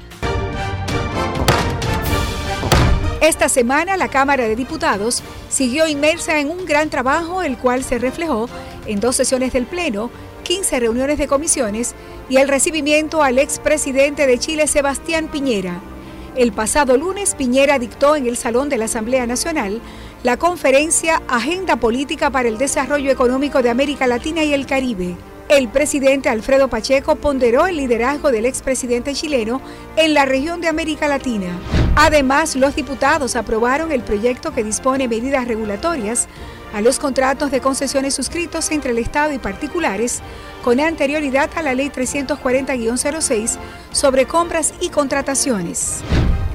Esta semana la Cámara de Diputados siguió inmersa en un gran trabajo, el cual se reflejó en dos sesiones del Pleno, 15 reuniones de comisiones y el recibimiento al expresidente de Chile, Sebastián Piñera. El pasado lunes, Piñera dictó en el Salón de la Asamblea Nacional la conferencia Agenda Política para el Desarrollo Económico de América Latina y el Caribe. El presidente Alfredo Pacheco ponderó el liderazgo del expresidente chileno en la región de América Latina. Además, los diputados aprobaron el proyecto que dispone medidas regulatorias a los contratos de concesiones suscritos entre el Estado y particulares con anterioridad a la Ley 340-06 sobre compras y contrataciones.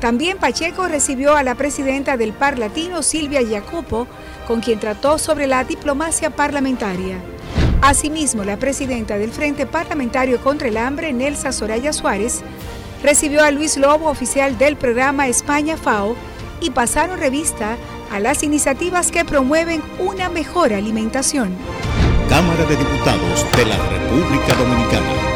También Pacheco recibió a la presidenta del Par Latino, Silvia Jacopo, con quien trató sobre la diplomacia parlamentaria. Asimismo, la presidenta del Frente Parlamentario contra el Hambre, Nelsa Soraya Suárez, recibió a Luis Lobo, oficial del programa España FAO, y pasaron revista a las iniciativas que promueven una mejor alimentación. Cámara de Diputados de la República Dominicana.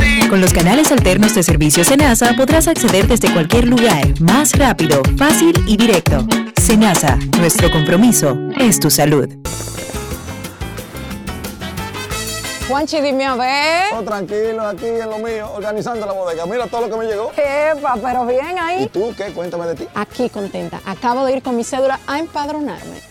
Con los canales alternos de servicio Senasa podrás acceder desde cualquier lugar, más rápido, fácil y directo. Senasa, nuestro compromiso es tu salud. Juanchi, dime a ver. Oh, tranquilo, aquí en lo mío, organizando la bodega. Mira todo lo que me llegó. Epa, pero bien ahí. ¿Y tú qué? Cuéntame de ti. Aquí contenta. Acabo de ir con mi cédula a empadronarme.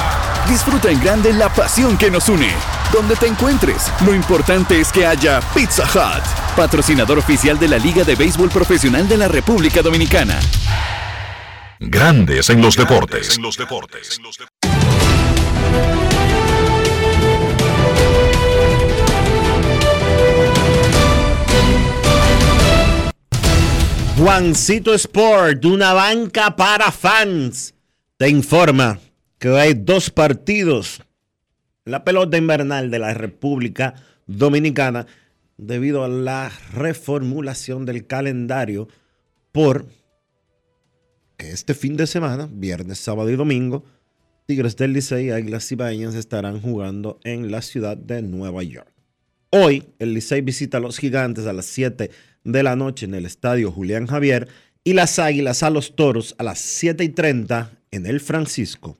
Disfruta en grande la pasión que nos une. Donde te encuentres, lo importante es que haya Pizza Hut, patrocinador oficial de la Liga de Béisbol Profesional de la República Dominicana. Grandes en los deportes. En los deportes. Juancito Sport, una banca para fans, te informa que hay dos partidos la pelota invernal de la República Dominicana debido a la reformulación del calendario por que este fin de semana, viernes, sábado y domingo, Tigres del Licey y Águilas Ibaeñas estarán jugando en la ciudad de Nueva York. Hoy el Licey visita a los Gigantes a las 7 de la noche en el estadio Julián Javier y las Águilas a los Toros a las 7 y 30 en el Francisco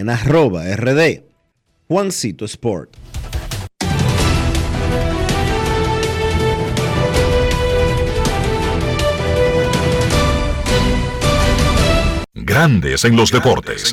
en arroba rd Juancito Sport. Grandes en los deportes.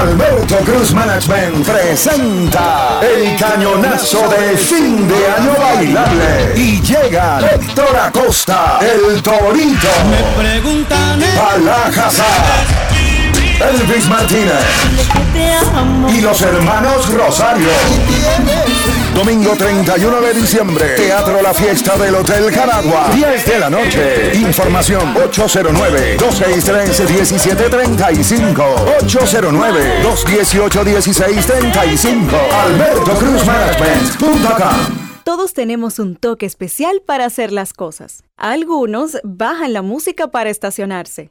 Alberto Cruz Management presenta el cañonazo de fin de año bailable. Y llega Héctor Acosta, el Torito, Me preguntan Elvis Martínez y los hermanos Rosario. Domingo 31 de diciembre, Teatro La Fiesta del Hotel Caragua, 10 de la noche. Información 809-263-1735. 809-218-1635. Alberto Cruz Management.com. Todos tenemos un toque especial para hacer las cosas. Algunos bajan la música para estacionarse.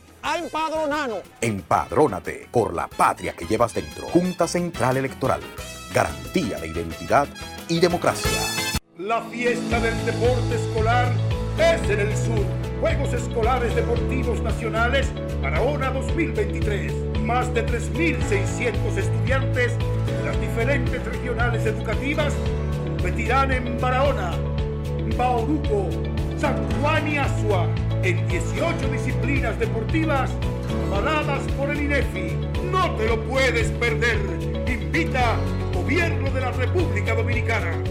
a empadronarnos. Empadrónate por la patria que llevas dentro. Junta Central Electoral. Garantía de identidad y democracia. La fiesta del deporte escolar es en el sur. Juegos Escolares Deportivos Nacionales Barahona 2023. Más de 3.600 estudiantes de las diferentes regionales educativas competirán en Barahona, Bauruco, San Juan y Asua en 18 disciplinas deportivas avaladas por el INEFI. No te lo puedes perder. Invita Gobierno de la República Dominicana.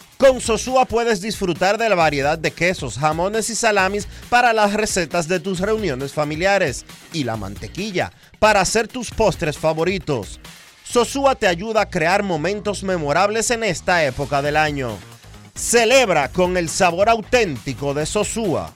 Con Sosúa puedes disfrutar de la variedad de quesos, jamones y salamis para las recetas de tus reuniones familiares y la mantequilla para hacer tus postres favoritos. Sosúa te ayuda a crear momentos memorables en esta época del año. Celebra con el sabor auténtico de Sosúa.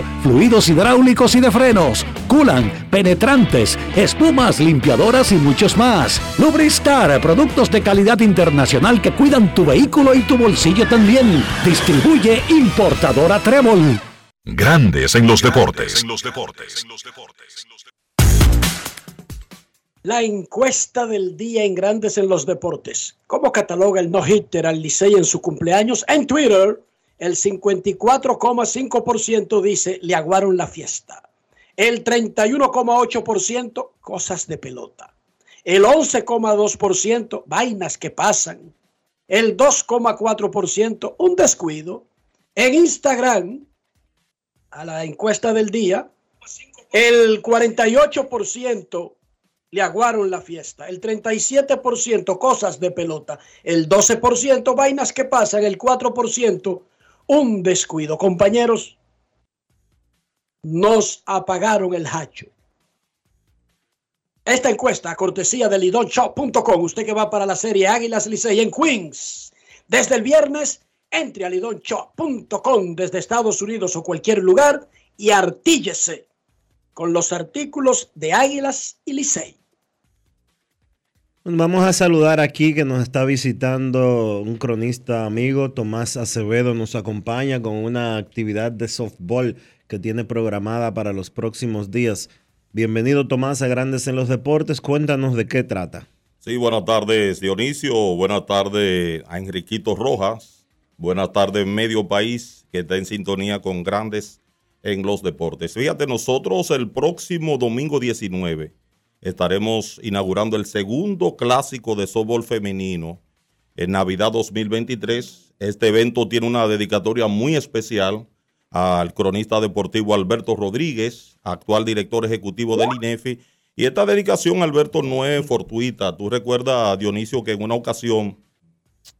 fluidos hidráulicos y de frenos, culan, penetrantes, espumas, limpiadoras y muchos más. Lubristar, productos de calidad internacional que cuidan tu vehículo y tu bolsillo también. Distribuye importadora Trébol. Grandes en los deportes. la encuesta del día en Grandes en los Deportes. ¿Cómo cataloga el no-hitter al Licey en su cumpleaños? En Twitter, el 54,5% dice le aguaron la fiesta. El 31,8% cosas de pelota. El 11,2% vainas que pasan. El 2,4% un descuido. En Instagram, a la encuesta del día, el 48% le aguaron la fiesta, el 37% cosas de pelota, el 12% vainas que pasan, el 4% un descuido. Compañeros, nos apagaron el hacho. Esta encuesta, cortesía de lidonshop.com, usted que va para la serie Águilas Licey en Queens, desde el viernes, entre a lidonshop.com desde Estados Unidos o cualquier lugar y artíllese con los artículos de Águilas y Licey. Vamos a saludar aquí que nos está visitando un cronista amigo, Tomás Acevedo, nos acompaña con una actividad de softball que tiene programada para los próximos días. Bienvenido Tomás a Grandes en los Deportes, cuéntanos de qué trata. Sí, buenas tardes Dionisio, buenas tardes a Enriquito Rojas, buenas tardes Medio País que está en sintonía con Grandes en los Deportes. Fíjate, nosotros el próximo domingo 19 estaremos inaugurando el segundo clásico de softball femenino en Navidad 2023. Este evento tiene una dedicatoria muy especial al cronista deportivo Alberto Rodríguez, actual director ejecutivo del INEFI. Y esta dedicación, Alberto, no es fortuita. Tú recuerdas, Dionisio, que en una ocasión,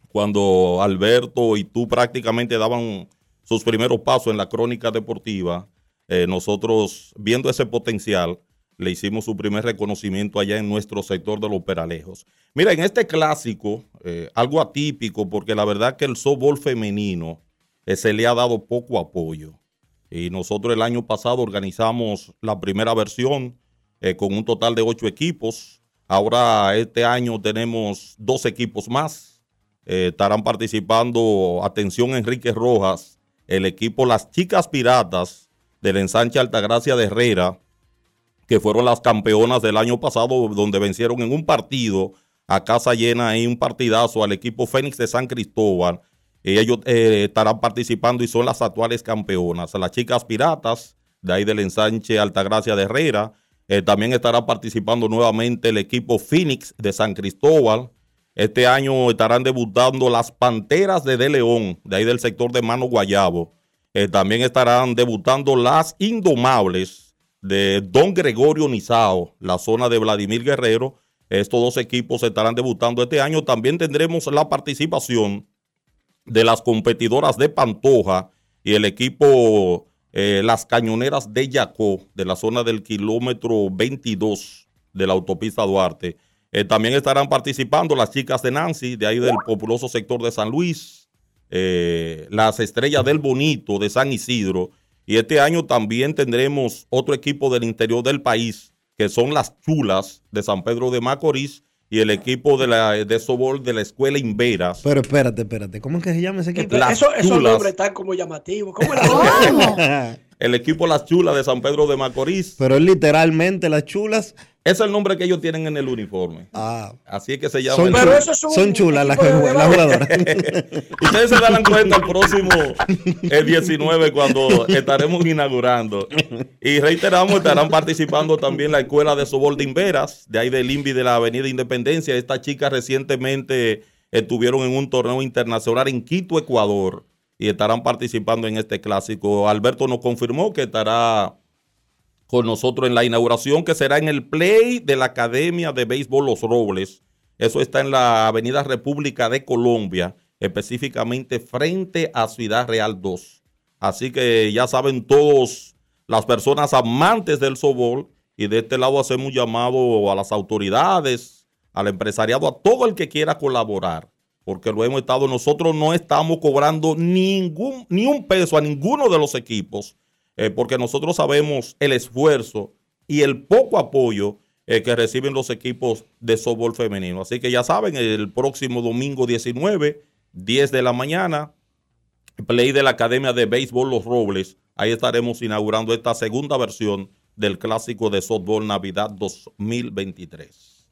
cuando Alberto y tú prácticamente daban sus primeros pasos en la crónica deportiva, eh, nosotros, viendo ese potencial, le hicimos su primer reconocimiento allá en nuestro sector de los Peralejos. Mira, en este clásico, eh, algo atípico, porque la verdad que el softball femenino eh, se le ha dado poco apoyo. Y nosotros el año pasado organizamos la primera versión eh, con un total de ocho equipos. Ahora este año tenemos dos equipos más. estarán participando, atención Enrique Rojas, el equipo Las Chicas Piratas del ensanche Altagracia de Herrera, que fueron las campeonas del año pasado, donde vencieron en un partido a casa llena en un partidazo al equipo Fénix de San Cristóbal. ellos eh, estarán participando y son las actuales campeonas. Las chicas piratas, de ahí del ensanche Altagracia de Herrera. Eh, también estará participando nuevamente el equipo Phoenix de San Cristóbal. Este año estarán debutando las Panteras de De León, de ahí del sector de Mano Guayabo. Eh, también estarán debutando las Indomables de Don Gregorio Nizao, la zona de Vladimir Guerrero. Estos dos equipos estarán debutando este año. También tendremos la participación de las competidoras de Pantoja y el equipo eh, Las Cañoneras de Yacó, de la zona del kilómetro 22 de la autopista Duarte. Eh, también estarán participando las chicas de Nancy, de ahí del populoso sector de San Luis, eh, las estrellas del Bonito de San Isidro y este año también tendremos otro equipo del interior del país, que son las chulas de San Pedro de Macorís y el equipo de la de Sobol de la escuela Inveras. Pero espérate, espérate, ¿cómo es que se llama ese equipo? Eso, esos nombres están como llamativos. ¿Cómo el equipo Las Chulas de San Pedro de Macorís. Pero literalmente Las Chulas. Ese es el nombre que ellos tienen en el uniforme. Ah. Así es que se llama. Son. Pero son chulas las jugadoras. Ustedes se darán cuenta el próximo el 19 cuando estaremos inaugurando. Y reiteramos, estarán participando también la escuela de Sobol de Inveras, de ahí del INVI de la Avenida Independencia. Estas chicas recientemente estuvieron en un torneo internacional en Quito, Ecuador y estarán participando en este clásico. Alberto nos confirmó que estará con nosotros en la inauguración que será en el play de la Academia de Béisbol Los Robles. Eso está en la Avenida República de Colombia, específicamente frente a Ciudad Real 2. Así que ya saben todos las personas amantes del sobol y de este lado hacemos un llamado a las autoridades, al empresariado, a todo el que quiera colaborar, porque lo hemos estado, nosotros no estamos cobrando ningún, ni un peso a ninguno de los equipos eh, porque nosotros sabemos el esfuerzo y el poco apoyo eh, que reciben los equipos de softball femenino. Así que ya saben, el próximo domingo 19, 10 de la mañana, play de la Academia de Béisbol Los Robles. Ahí estaremos inaugurando esta segunda versión del Clásico de Softball Navidad 2023.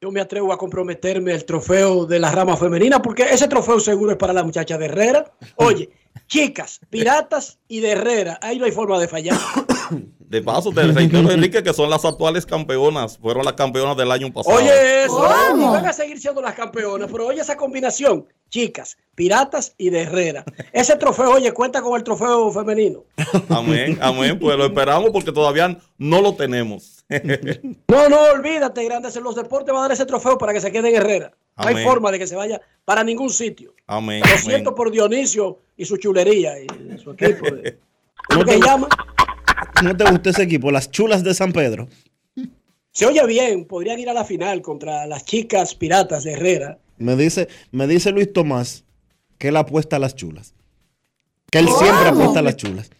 Yo me atrevo a comprometerme el trofeo de la rama femenina porque ese trofeo seguro es para la muchacha de Herrera. Oye, chicas, piratas y de Herrera, ahí no hay forma de fallar. De paso, te reitero, Enrique, que son las actuales campeonas. Fueron las campeonas del año pasado. Oye, eso. Y van a seguir siendo las campeonas. Pero oye esa combinación. Chicas, piratas y de Herrera. Ese trofeo, oye, cuenta con el trofeo femenino. Amén, amén. Pues lo esperamos porque todavía no lo tenemos. No, no, olvídate, Grandes en los Deportes va a dar ese trofeo para que se quede en Herrera. No hay forma de que se vaya para ningún sitio. Amén. Lo amén. siento por Dionisio y su chulería y su equipo. de- ¿Cómo llama? ¿No te gusta ese equipo? Las chulas de San Pedro. Se oye bien, podrían ir a la final contra las chicas piratas de Herrera. Me dice, me dice Luis Tomás que él apuesta a las chulas. Que él siempre apuesta a las chulas.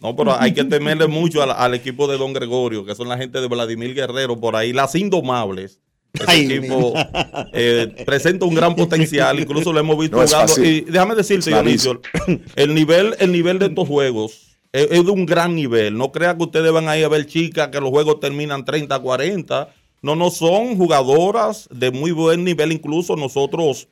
No, pero hay que temerle mucho al, al equipo de Don Gregorio, que son la gente de Vladimir Guerrero, por ahí, las indomables. Ese Ay, equipo eh, presenta un gran potencial, incluso lo hemos visto No jugando. Y déjame decirte, Dionisio, el nivel, el nivel de estos juegos es, es de un gran nivel. No crea que ustedes van a ir a ver chicas que los juegos terminan 30, 40. No, no son jugadoras de muy buen nivel. Incluso nosotros,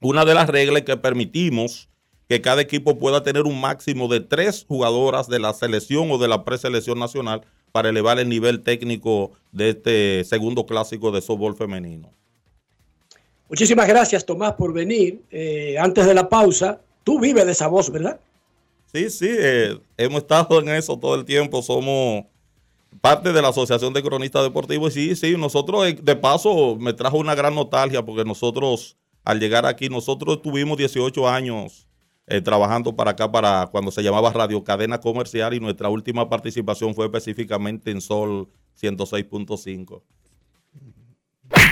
una de las reglas que permitimos que cada equipo pueda tener un máximo de tres jugadoras de la selección o de la preselección nacional para elevar el nivel técnico de este segundo clásico de softball femenino. Muchísimas gracias, Tomás, por venir. Eh, antes de la pausa, tú vives de esa voz, ¿verdad? Sí, sí, eh, hemos estado en eso todo el tiempo. Somos parte de la Asociación de Cronistas Deportivos. Y sí, sí, nosotros, eh, de paso, me trajo una gran nostalgia porque nosotros, al llegar aquí, nosotros tuvimos 18 años eh, trabajando para acá, para cuando se llamaba Radio Cadena Comercial, y nuestra última participación fue específicamente en Sol 106.5.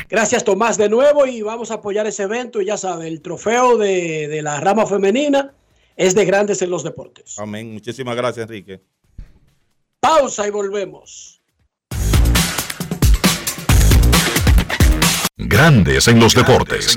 Gracias, Tomás, de nuevo. Y vamos a apoyar ese evento. Y ya sabe, el trofeo de, de la rama femenina es de Grandes en los Deportes. Amén. Muchísimas gracias, Enrique. Pausa y volvemos. Grandes en los deportes.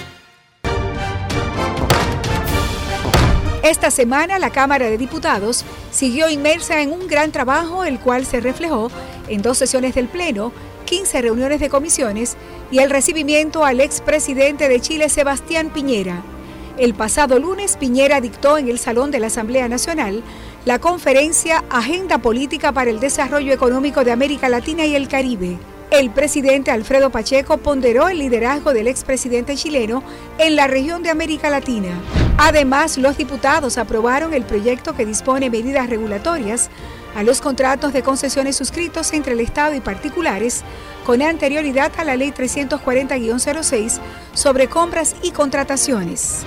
Esta semana la Cámara de Diputados siguió inmersa en un gran trabajo, el cual se reflejó en dos sesiones del Pleno, 15 reuniones de comisiones y el recibimiento al expresidente de Chile, Sebastián Piñera. El pasado lunes, Piñera dictó en el Salón de la Asamblea Nacional la conferencia Agenda Política para el Desarrollo Económico de América Latina y el Caribe. El presidente Alfredo Pacheco ponderó el liderazgo del expresidente chileno en la región de América Latina. Además, los diputados aprobaron el proyecto que dispone medidas regulatorias a los contratos de concesiones suscritos entre el Estado y particulares con anterioridad a la Ley 340-06 sobre compras y contrataciones.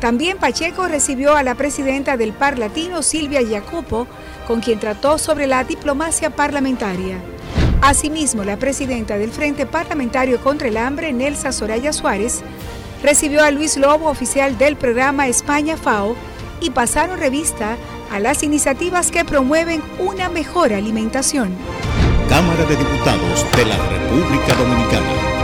También Pacheco recibió a la presidenta del Par Latino, Silvia Jacopo, con quien trató sobre la diplomacia parlamentaria. Asimismo, la presidenta del Frente Parlamentario contra el Hambre, Nelsa Soraya Suárez, recibió a Luis Lobo, oficial del programa España FAO, y pasaron revista a las iniciativas que promueven una mejor alimentación. Cámara de Diputados de la República Dominicana.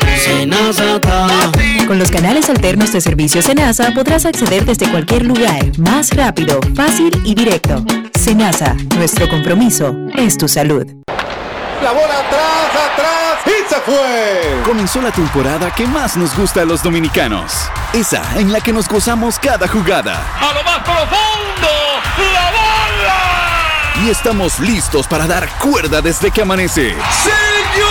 Con los canales alternos de servicio Senasa podrás acceder desde cualquier lugar, más rápido, fácil y directo. Senasa, nuestro compromiso es tu salud. La bola atrás, atrás y se fue. Comenzó la temporada que más nos gusta a los dominicanos. Esa en la que nos gozamos cada jugada. A lo más profundo, la bola. Y estamos listos para dar cuerda desde que amanece. ¡Señores!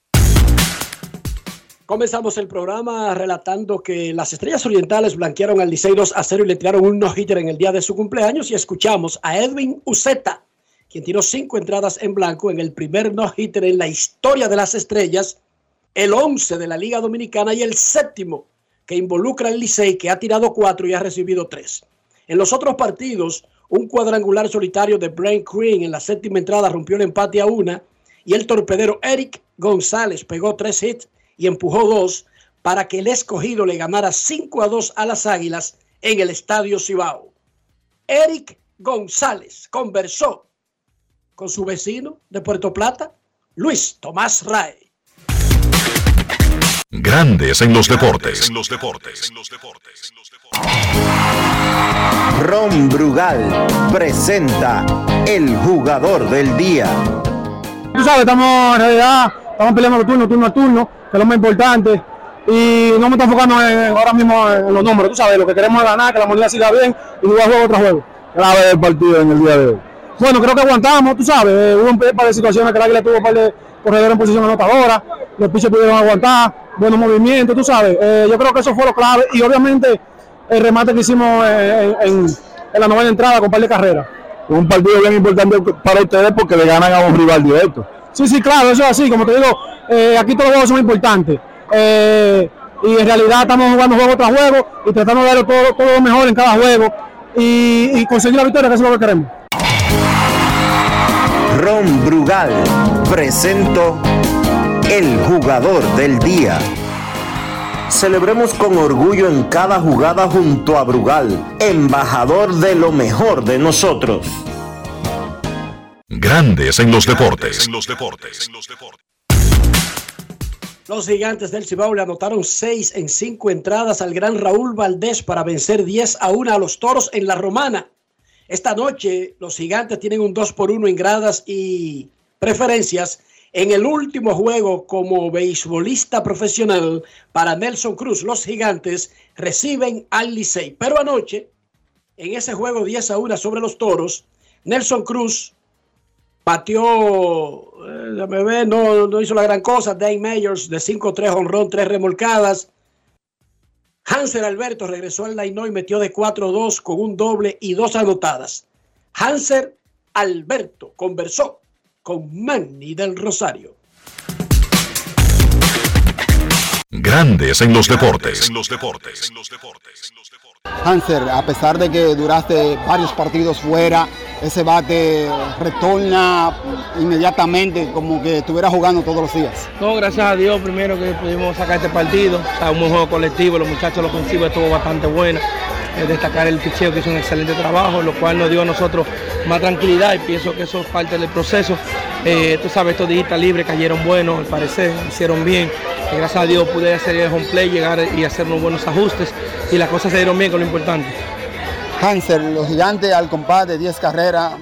Comenzamos el programa relatando que las Estrellas Orientales blanquearon al Licey 2 a 0 y le tiraron un no-hitter en el día de su cumpleaños y escuchamos a Edwin Uceta, quien tiró cinco entradas en blanco en el primer no-hitter en la historia de las Estrellas, el 11 de la Liga Dominicana y el séptimo que involucra al Licey, que ha tirado cuatro y ha recibido tres. En los otros partidos, un cuadrangular solitario de Brian Green en la séptima entrada rompió el empate a una y el torpedero Eric González pegó tres hits y empujó dos para que el escogido le ganara 5 a 2 a las Águilas en el Estadio Cibao. Eric González conversó con su vecino de Puerto Plata, Luis Tomás Rae. Grandes en los deportes. Ron Brugal presenta el jugador del día. Tú sabes, estamos en realidad, estamos peleando turno, turno a turno, que es lo más importante. Y no me estamos enfocando en- ahora mismo en los números, tú sabes, lo que queremos es ganar, que la moneda siga bien y jugar juego tras juego. Clave del partido en el día de hoy. Bueno, creo que aguantamos, tú sabes, eh, hubo un par de situaciones que el Águila tuvo un par de corredores en posición anotadora, los pitchers pudieron aguantar, buenos movimientos, tú sabes. Eh, yo creo que eso fue lo clave y obviamente el remate que hicimos en, en- en la novena entrada con un par de carreras. Un partido bien importante para ustedes porque le ganan a un rival directo. Sí, sí, claro, eso es así. Como te digo, eh, aquí todos los juegos son importantes. Eh, y en realidad estamos jugando juego tras juego y tratando de dar todo, todo lo mejor en cada juego y, y conseguir la victoria, que es lo que queremos. Ron Brugal presento el jugador del día. Celebremos con orgullo en cada jugada junto a Brugal, embajador de lo mejor de nosotros. Grandes en los deportes. Los gigantes del Cibao le anotaron 6 en 5 entradas al gran Raúl Valdés para vencer 10 a 1 a los toros en la Romana. Esta noche los gigantes tienen un 2 por 1 en gradas y preferencias en el último juego como beisbolista profesional para Nelson Cruz. Los gigantes reciben al Licey. Pero anoche, en ese juego 10 a 1 sobre los toros, Nelson Cruz Pateó, eh, no, no hizo la gran cosa. Dane Mayers de 5-3 honrón, 3 remolcadas. Hanser Alberto regresó al line y metió de 4-2 con un doble y dos anotadas. Hanser Alberto conversó con Manny del Rosario. Grandes en los deportes. Hanser, a pesar de que duraste varios partidos fuera, ese bate retorna inmediatamente como que estuviera jugando todos los días. No, gracias a Dios primero que pudimos sacar este partido. O sea, un buen juego colectivo, los muchachos, la ofensiva estuvo bastante buena. Destacar el picheo que hizo un excelente trabajo, lo cual nos dio a nosotros más tranquilidad y pienso que eso es parte del proceso. Eh, tú sabes, estos días libres cayeron buenos, al parecer, hicieron bien. Gracias a Dios pude hacer el home play, llegar y hacer unos buenos ajustes. Y las cosas se dieron bien, con lo importante. Hansel, los gigantes al compás de 10 carreras,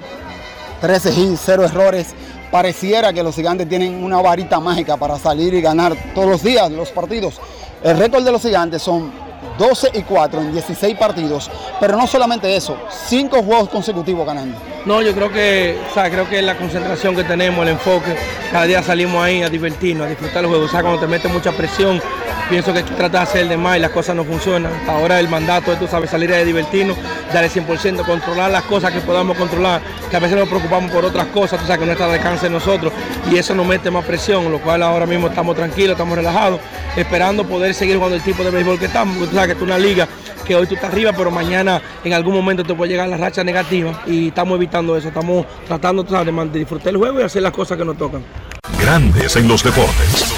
13 hits, 0 errores. Pareciera que los gigantes tienen una varita mágica para salir y ganar todos los días los partidos. El récord de los gigantes son 12 y 4 en 16 partidos, pero no solamente eso, 5 juegos consecutivos ganando. No, yo creo que, o sea, creo que la concentración que tenemos, el enfoque, cada día salimos ahí a divertirnos, a disfrutar el juego. O sea, cuando te mete mucha presión, pienso que tratas de hacer de más y las cosas no funcionan. Hasta ahora el mandato es, tú sabes, salir a divertirnos, dar el 100%, controlar las cosas que podamos controlar, que a veces nos preocupamos por otras cosas, tú sabes, que no está al alcance de nosotros y eso nos mete más presión, lo cual ahora mismo estamos tranquilos, estamos relajados, esperando poder seguir jugando el tipo de béisbol que estamos, tú sabes que es una liga que hoy tú estás arriba, pero mañana en algún momento te puede llegar la racha negativa y estamos evitando eso, estamos tratando sabes, de disfrutar el juego y hacer las cosas que nos tocan. Grandes en los deportes.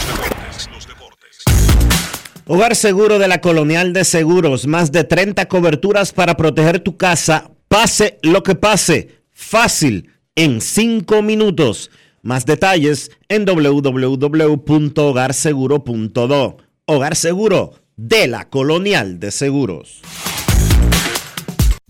Hogar Seguro de la Colonial de Seguros. Más de 30 coberturas para proteger tu casa. Pase lo que pase. Fácil. En 5 minutos. Más detalles en www.hogarseguro.do. Hogar Seguro de la Colonial de Seguros.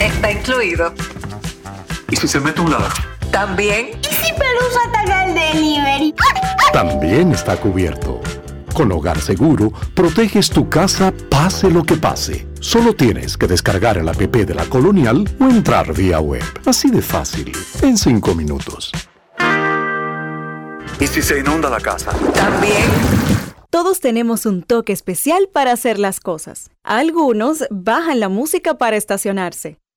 Está incluido. ¿Y si se mete un ladrón? También. ¿Y si Pelusa ataca el delivery? También está cubierto. Con Hogar Seguro, proteges tu casa pase lo que pase. Solo tienes que descargar el app de la Colonial o entrar vía web. Así de fácil, en 5 minutos. ¿Y si se inunda la casa? También. Todos tenemos un toque especial para hacer las cosas. Algunos bajan la música para estacionarse.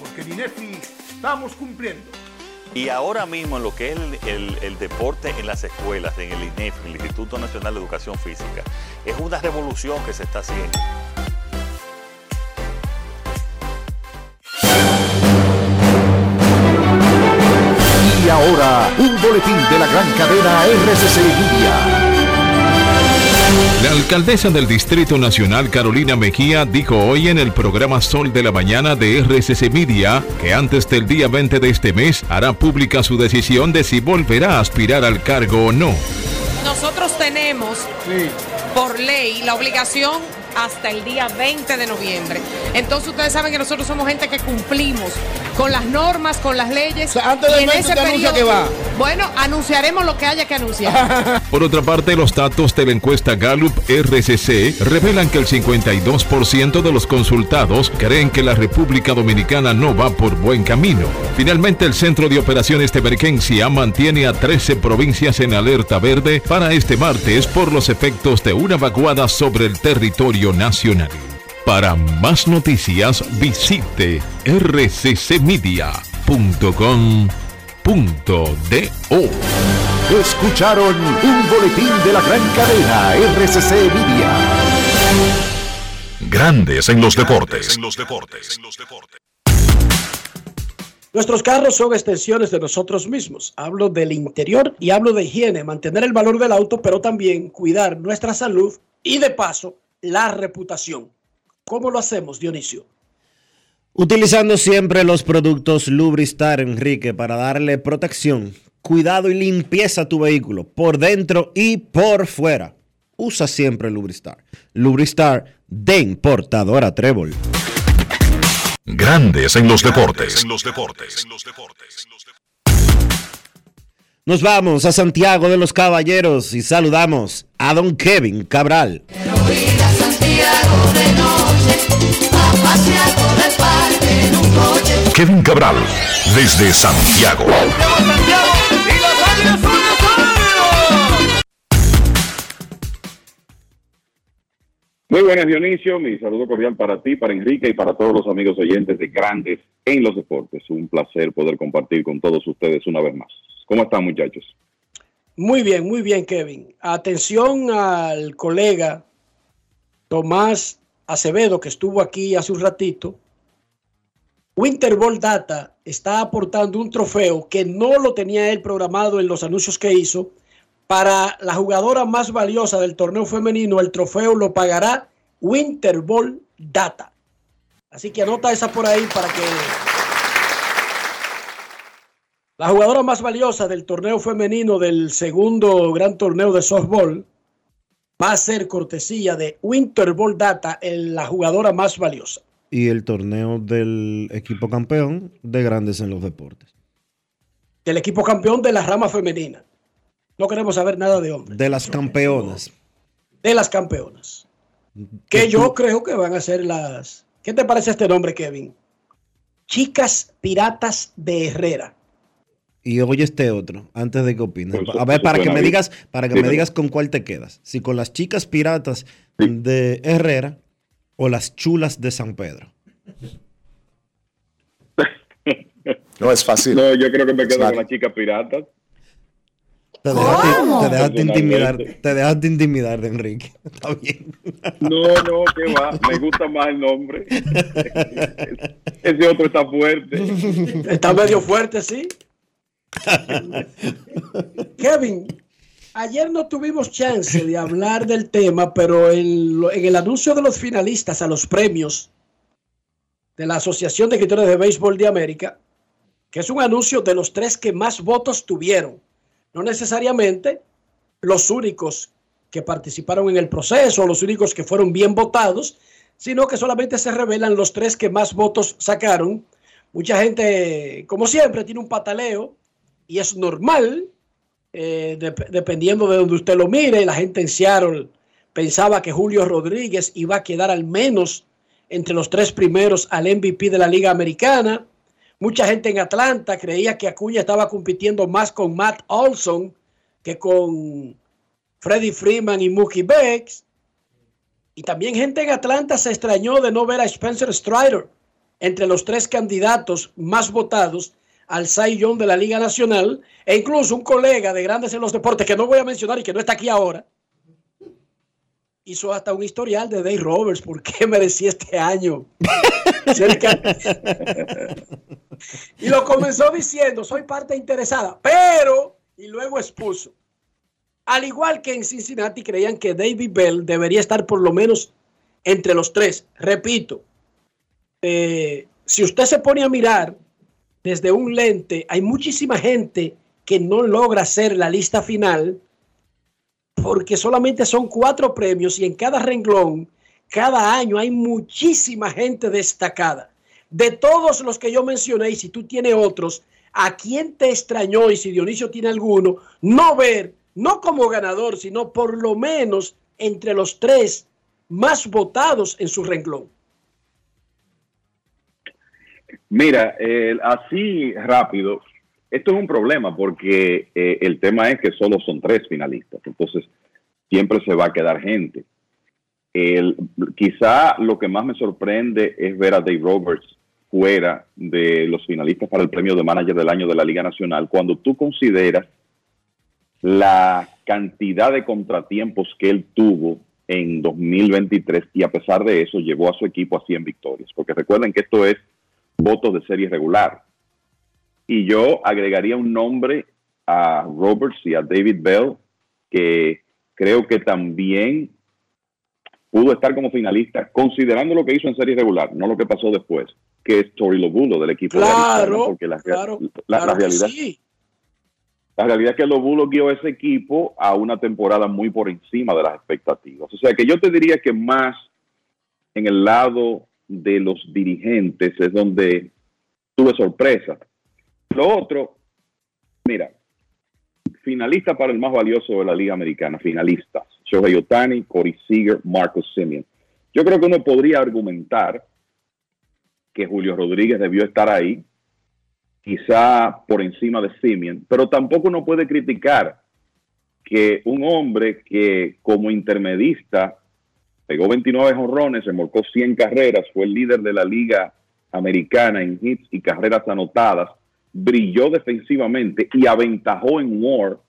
porque en INEFI estamos cumpliendo. Y ahora mismo en lo que es el, el- el deporte en las escuelas, en el INEF, el Instituto Nacional de Educación Física, es una revolución que se está haciendo. Y ahora, un boletín de la gran cadena RCC Media. La alcaldesa del Distrito Nacional, Carolina Mejía, dijo hoy en el programa Sol de la Mañana de RCC Media que antes del día 20 de este mes hará pública su decisión de si volverá a aspirar al cargo o no. Nosotros tenemos por ley la obligación hasta el día 20 de noviembre. Entonces ustedes saben que nosotros somos gente que cumplimos con las normas, con las leyes. antes del en 20 ese usted anuncia periodo- que va. Bueno, anunciaremos lo que haya que anunciar. Por otra parte, los datos de la encuesta Gallup RCC revelan que el 52% de los consultados creen que la República Dominicana no va por buen camino. Finalmente, el Centro de Operaciones de Emergencia mantiene a 13 provincias en alerta verde para este martes por los efectos de una vaguada sobre el territorio nacional. Para más noticias, visite rccmedia.com.do. Escucharon un boletín de la gran cadena RCC Media. Grandes en los deportes. Nuestros carros son extensiones de nosotros mismos. Hablo del interior y hablo de higiene, mantener el valor del auto, pero también cuidar nuestra salud y de paso la reputación. ¿Cómo lo hacemos, Dionisio? Utilizando siempre los productos Lubristar, Enrique, para darle protección, cuidado y limpieza a tu vehículo, por dentro y por fuera. Usa siempre Lubristar. Lubristar de importadora Trébol. Grandes en los deportes. Nos vamos a Santiago de los Caballeros y saludamos a don Kevin Cabral. Kevin Cabral, desde Santiago. Muy buenas, Dionisio. Mi saludo cordial para ti, para Enrique y para todos los amigos oyentes de Grandes en los Deportes. Un placer poder compartir con todos ustedes una vez más. ¿Cómo están, muchachos? Muy bien, muy bien, Kevin. Atención al colega Tomás Acevedo, que estuvo aquí hace un ratito. Winter Ball Data está aportando un trofeo que no lo tenía él programado en los anuncios que hizo. Para la jugadora más valiosa del torneo femenino, el trofeo lo pagará Winter Ball Data. Así que anota esa por ahí para que la jugadora más valiosa del torneo femenino del segundo gran torneo de softball va a ser cortesía de Winter Ball Data, en la jugadora más valiosa. Y el torneo del equipo campeón de Grandes en los Deportes. Del equipo campeón de la rama femenina. No queremos saber nada de hombres. De las campeonas. De las campeonas. Que yo creo que van a ser las... ¿Qué te parece este nombre, Kevin? Chicas Piratas de Herrera. Y oye este otro, antes de que opines. Pues, A ver, para que me bien. digas, para que me digas con cuál te quedas. Si con las chicas piratas de Herrera o las chulas de San Pedro. No es fácil. No, yo creo que me quedo con las chicas piratas. Te dejaste, te dejaste intimidar, te dejaste intimidar de Enrique. Está bien. No, no, que va. Me gusta más el nombre. Ese otro está fuerte. Está medio fuerte, sí. Kevin, ayer no tuvimos chance de hablar del tema, pero en, el anuncio de los finalistas a los premios de la Asociación de Escritores de Béisbol de América, que es un anuncio de los tres que más votos tuvieron, no necesariamente los únicos que participaron en el proceso, los únicos que fueron bien votados, sino que solamente se revelan los tres que más votos sacaron. Mucha gente, como siempre, tiene un pataleo y es normal, eh, dep- dependiendo de donde usted lo mire. La gente en Seattle pensaba que Julio Rodríguez iba a quedar al menos entre los tres primeros al MVP de la Liga Americana. Mucha gente en Atlanta creía que Acuña estaba compitiendo más con Matt Olson que con Freddie Freeman y Mookie Becks. Y también gente en Atlanta se extrañó de no ver a Spencer Strider entre los tres candidatos más votados al Cy Young de la Liga Nacional. E incluso un colega de Grandes en los Deportes, que no voy a mencionar y que no está aquí ahora, hizo hasta un historial de Dave Roberts. ¿Por qué merecía este año? Cerca- y lo comenzó diciendo, soy parte interesada, pero, y luego expuso, al igual que en Cincinnati creían que David Bell debería estar por lo menos entre los tres. Repito, eh, si usted se pone a mirar desde un lente, hay muchísima gente que no logra hacer la lista final porque solamente son cuatro premios y en cada renglón, cada año hay muchísima gente destacada. De todos los que yo mencioné, y si tú tienes otros, ¿a quién te extrañó? Y si Dionisio tiene alguno, no ver, no como ganador, sino por lo menos entre los tres más votados en su renglón. Mira, así rápido, esto es un problema porque eh, el tema es que solo son tres finalistas, entonces siempre se va a quedar gente. Quizá lo que más me sorprende es ver a Dave Roberts fuera de los finalistas para el premio de manager del año de la Liga Nacional, cuando tú consideras la cantidad de contratiempos que él tuvo en 2023 y a pesar de eso llevó a su equipo a 100 victorias, porque recuerden que esto es votos de serie regular. Y yo agregaría un nombre a Roberts y a David Bell, que creo que también pudo estar como finalista, considerando lo que hizo en serie regular, no lo que pasó después, que es Tori Lobulo del equipo de Arizona, Claro, porque la, claro, la- la claro que realidad, sí. la realidad es que Lobulo guió ese equipo a una temporada muy por encima de las expectativas. O sea que yo te diría que más en el lado de los dirigentes es donde tuve sorpresa. Lo otro, mira, finalista para el más valioso de la Liga Americana, finalistas, Shohei Otani, Corey Seager, Marcus Simeon. Yo creo que uno podría argumentar que Julio Rodríguez debió estar ahí, quizá por encima de Simeon, pero tampoco uno puede criticar que un hombre que como intermedista pegó 29 jonrones, remolcó 100 carreras, fue el líder de la liga americana en hits y carreras anotadas, brilló defensivamente y aventajó en WAR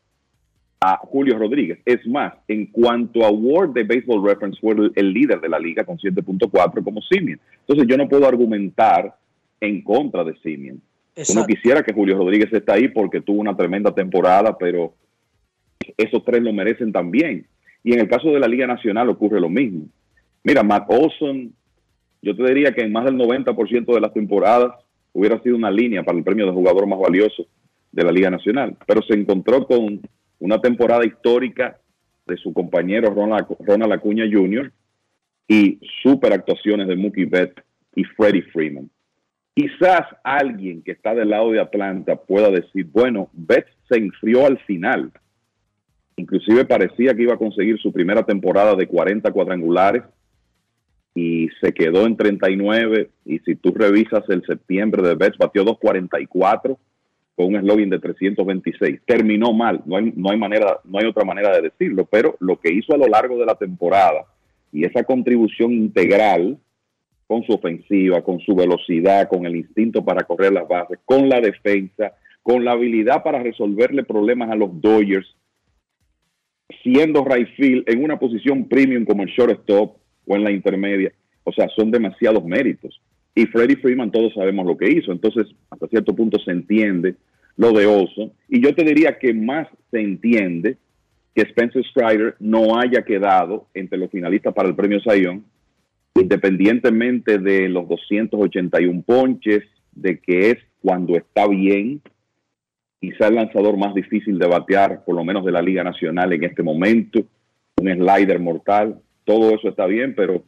a Julio Rodríguez. Es más, en cuanto a WAR de Baseball Reference, fue el, el líder de la liga con 7.4 como Simeon. Entonces yo no puedo argumentar en contra de Simeon. Uno Exacto. quisiera que Julio Rodríguez esté ahí porque tuvo una tremenda temporada, pero esos tres lo merecen también. Y en el caso de la Liga Nacional ocurre lo mismo. Mira, Matt Olson, yo te diría que en más del 90% de las temporadas hubiera sido una línea para el premio de jugador más valioso de la Liga Nacional, pero se encontró con una temporada histórica de su compañero Ronald, Acuña Jr. y super actuaciones de Mookie Betts y Freddie Freeman. Quizás alguien que está del lado de Atlanta pueda decir, bueno, Betts se enfrió al final. Inclusive parecía que iba a conseguir su primera temporada de 40 cuadrangulares y se quedó en 39. Y si tú revisas el septiembre de Betts, batió 244 con un eslogan de 326. Terminó mal, no hay, no hay manera, no hay otra manera de decirlo, pero lo que hizo a lo largo de la temporada y esa contribución integral con su ofensiva, con su velocidad, con el instinto para correr las bases, con la defensa, con la habilidad para resolverle problemas a los Dodgers, siendo right field en una posición premium como el shortstop o en la intermedia. O sea, son demasiados méritos. Y Freddie Freeman todos sabemos lo que hizo. Entonces, hasta cierto punto se entiende lo de Oso. Y yo te diría que más se entiende que Spencer Strider no haya quedado entre los finalistas para el premio Sayón, independientemente de los 281 ponches, de que es cuando está bien, quizá el lanzador más difícil de batear, por lo menos de la Liga Nacional en este momento, un slider mortal, todo eso está bien, pero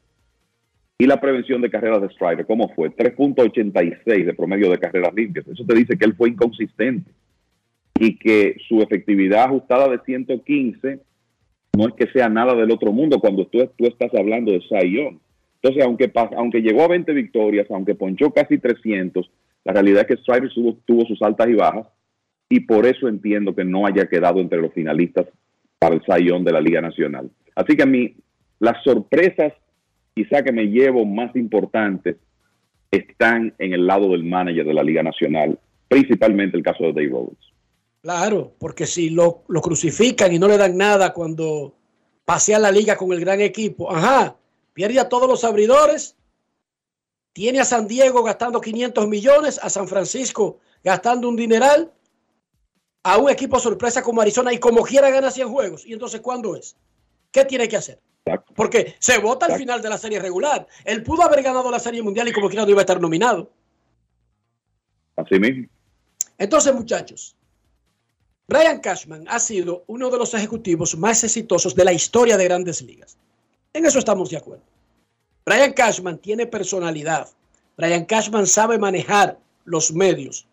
¿y la prevención de carreras de Strider? ¿Cómo fue? 3.86 de promedio de carreras limpias. Eso te dice que él fue inconsistente y que su efectividad ajustada de 115 no es que sea nada del otro mundo cuando tú, tú estás hablando de Young. Entonces, aunque, aunque llegó a 20 victorias, aunque ponchó casi 300, la realidad es que Strider tuvo sus altas y bajas y por eso entiendo que no haya quedado entre los finalistas para el Young de la Liga Nacional. Así que a mí, las sorpresas quizá que me llevo más importantes están en el lado del manager de la Liga Nacional, principalmente el caso de Dave Roberts. Claro, porque si lo, lo crucifican y no le dan nada cuando pasea la liga con el gran equipo, ajá, pierde a todos los abridores, tiene a San Diego gastando 500 millones, a San Francisco gastando un dineral, a un equipo sorpresa como Arizona y como quiera gana 100 juegos. ¿Y entonces cuándo es? ¿Qué tiene que hacer? Porque se vota al final de la serie regular. Él pudo haber ganado la serie mundial y como quiera no iba a estar nominado. Así mismo. Entonces, muchachos, Brian Cashman ha sido uno de los ejecutivos más exitosos de la historia de grandes ligas. En eso estamos de acuerdo. Brian Cashman tiene personalidad. Brian Cashman sabe manejar los medios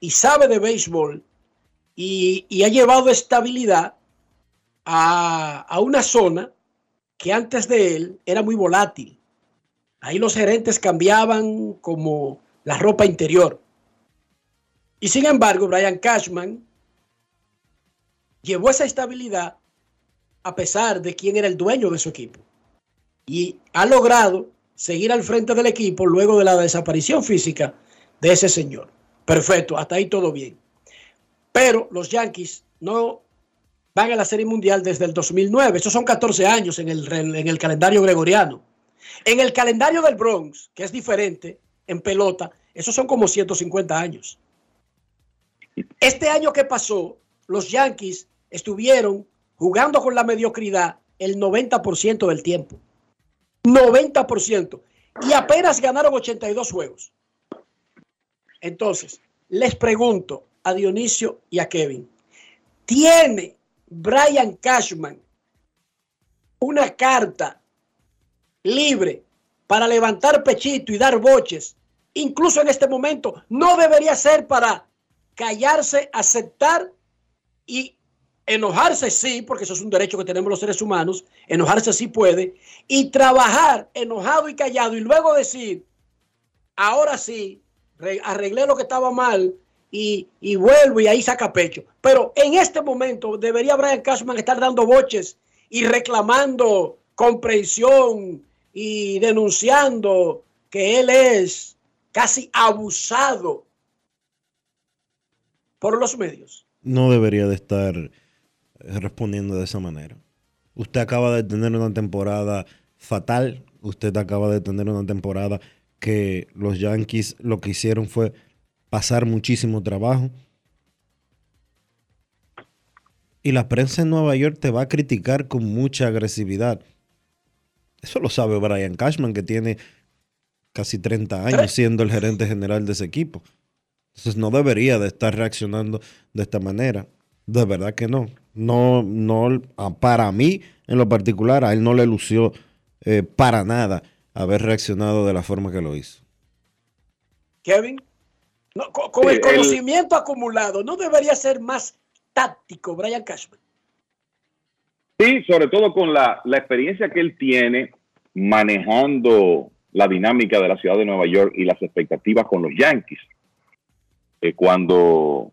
y sabe de béisbol y, ha llevado estabilidad a, a una zona que antes de él era muy volátil. Ahí los gerentes cambiaban como la ropa interior. Y sin embargo, Brian Cashman llevó esa estabilidad a pesar de quién era el dueño de su equipo. Y ha logrado seguir al frente del equipo luego de la desaparición física de ese señor. Perfecto, hasta ahí todo bien. Pero los Yankees no van a la Serie Mundial desde el 2009. Esos son 14 años en el, en el calendario gregoriano. En el calendario del Bronx, que es diferente en pelota, esos son como 150 años. Este año que pasó, los Yankees estuvieron jugando con la mediocridad el 90% del tiempo. 90%. Y apenas ganaron 82 juegos. Entonces, les pregunto a Dionisio y a Kevin, ¿tiene Brian Cashman una carta libre para levantar pechito y dar boches? Incluso en este momento, no debería ser para callarse, aceptar y enojarse sí, porque eso es un derecho que tenemos los seres humanos, enojarse sí puede, y trabajar enojado y callado y luego decir, ahora sí, arreglé lo que estaba mal y, y vuelvo y ahí saca pecho. Pero en este momento debería Brian Cashman estar dando boches y reclamando comprensión y denunciando que él es casi abusado por los medios. No debería de estar respondiendo de esa manera. Usted acaba de tener una temporada fatal. Usted acaba de tener una temporada que los Yankees lo que hicieron fue pasar muchísimo trabajo. Y la prensa en Nueva York te va a criticar con mucha agresividad. Eso lo sabe Brian Cashman, que tiene casi 30 años siendo el gerente general de ese equipo. Entonces no debería de estar reaccionando de esta manera. De verdad que no. No, no, ah, para mí en lo particular, a él no le lució eh, para nada haber reaccionado de la forma que lo hizo. Kevin, con, el conocimiento acumulado, ¿no debería ser más táctico Brian Cashman? Sí, sobre todo con la, la experiencia que él tiene manejando la dinámica de la ciudad de Nueva York y las expectativas con los Yankees. Eh, cuando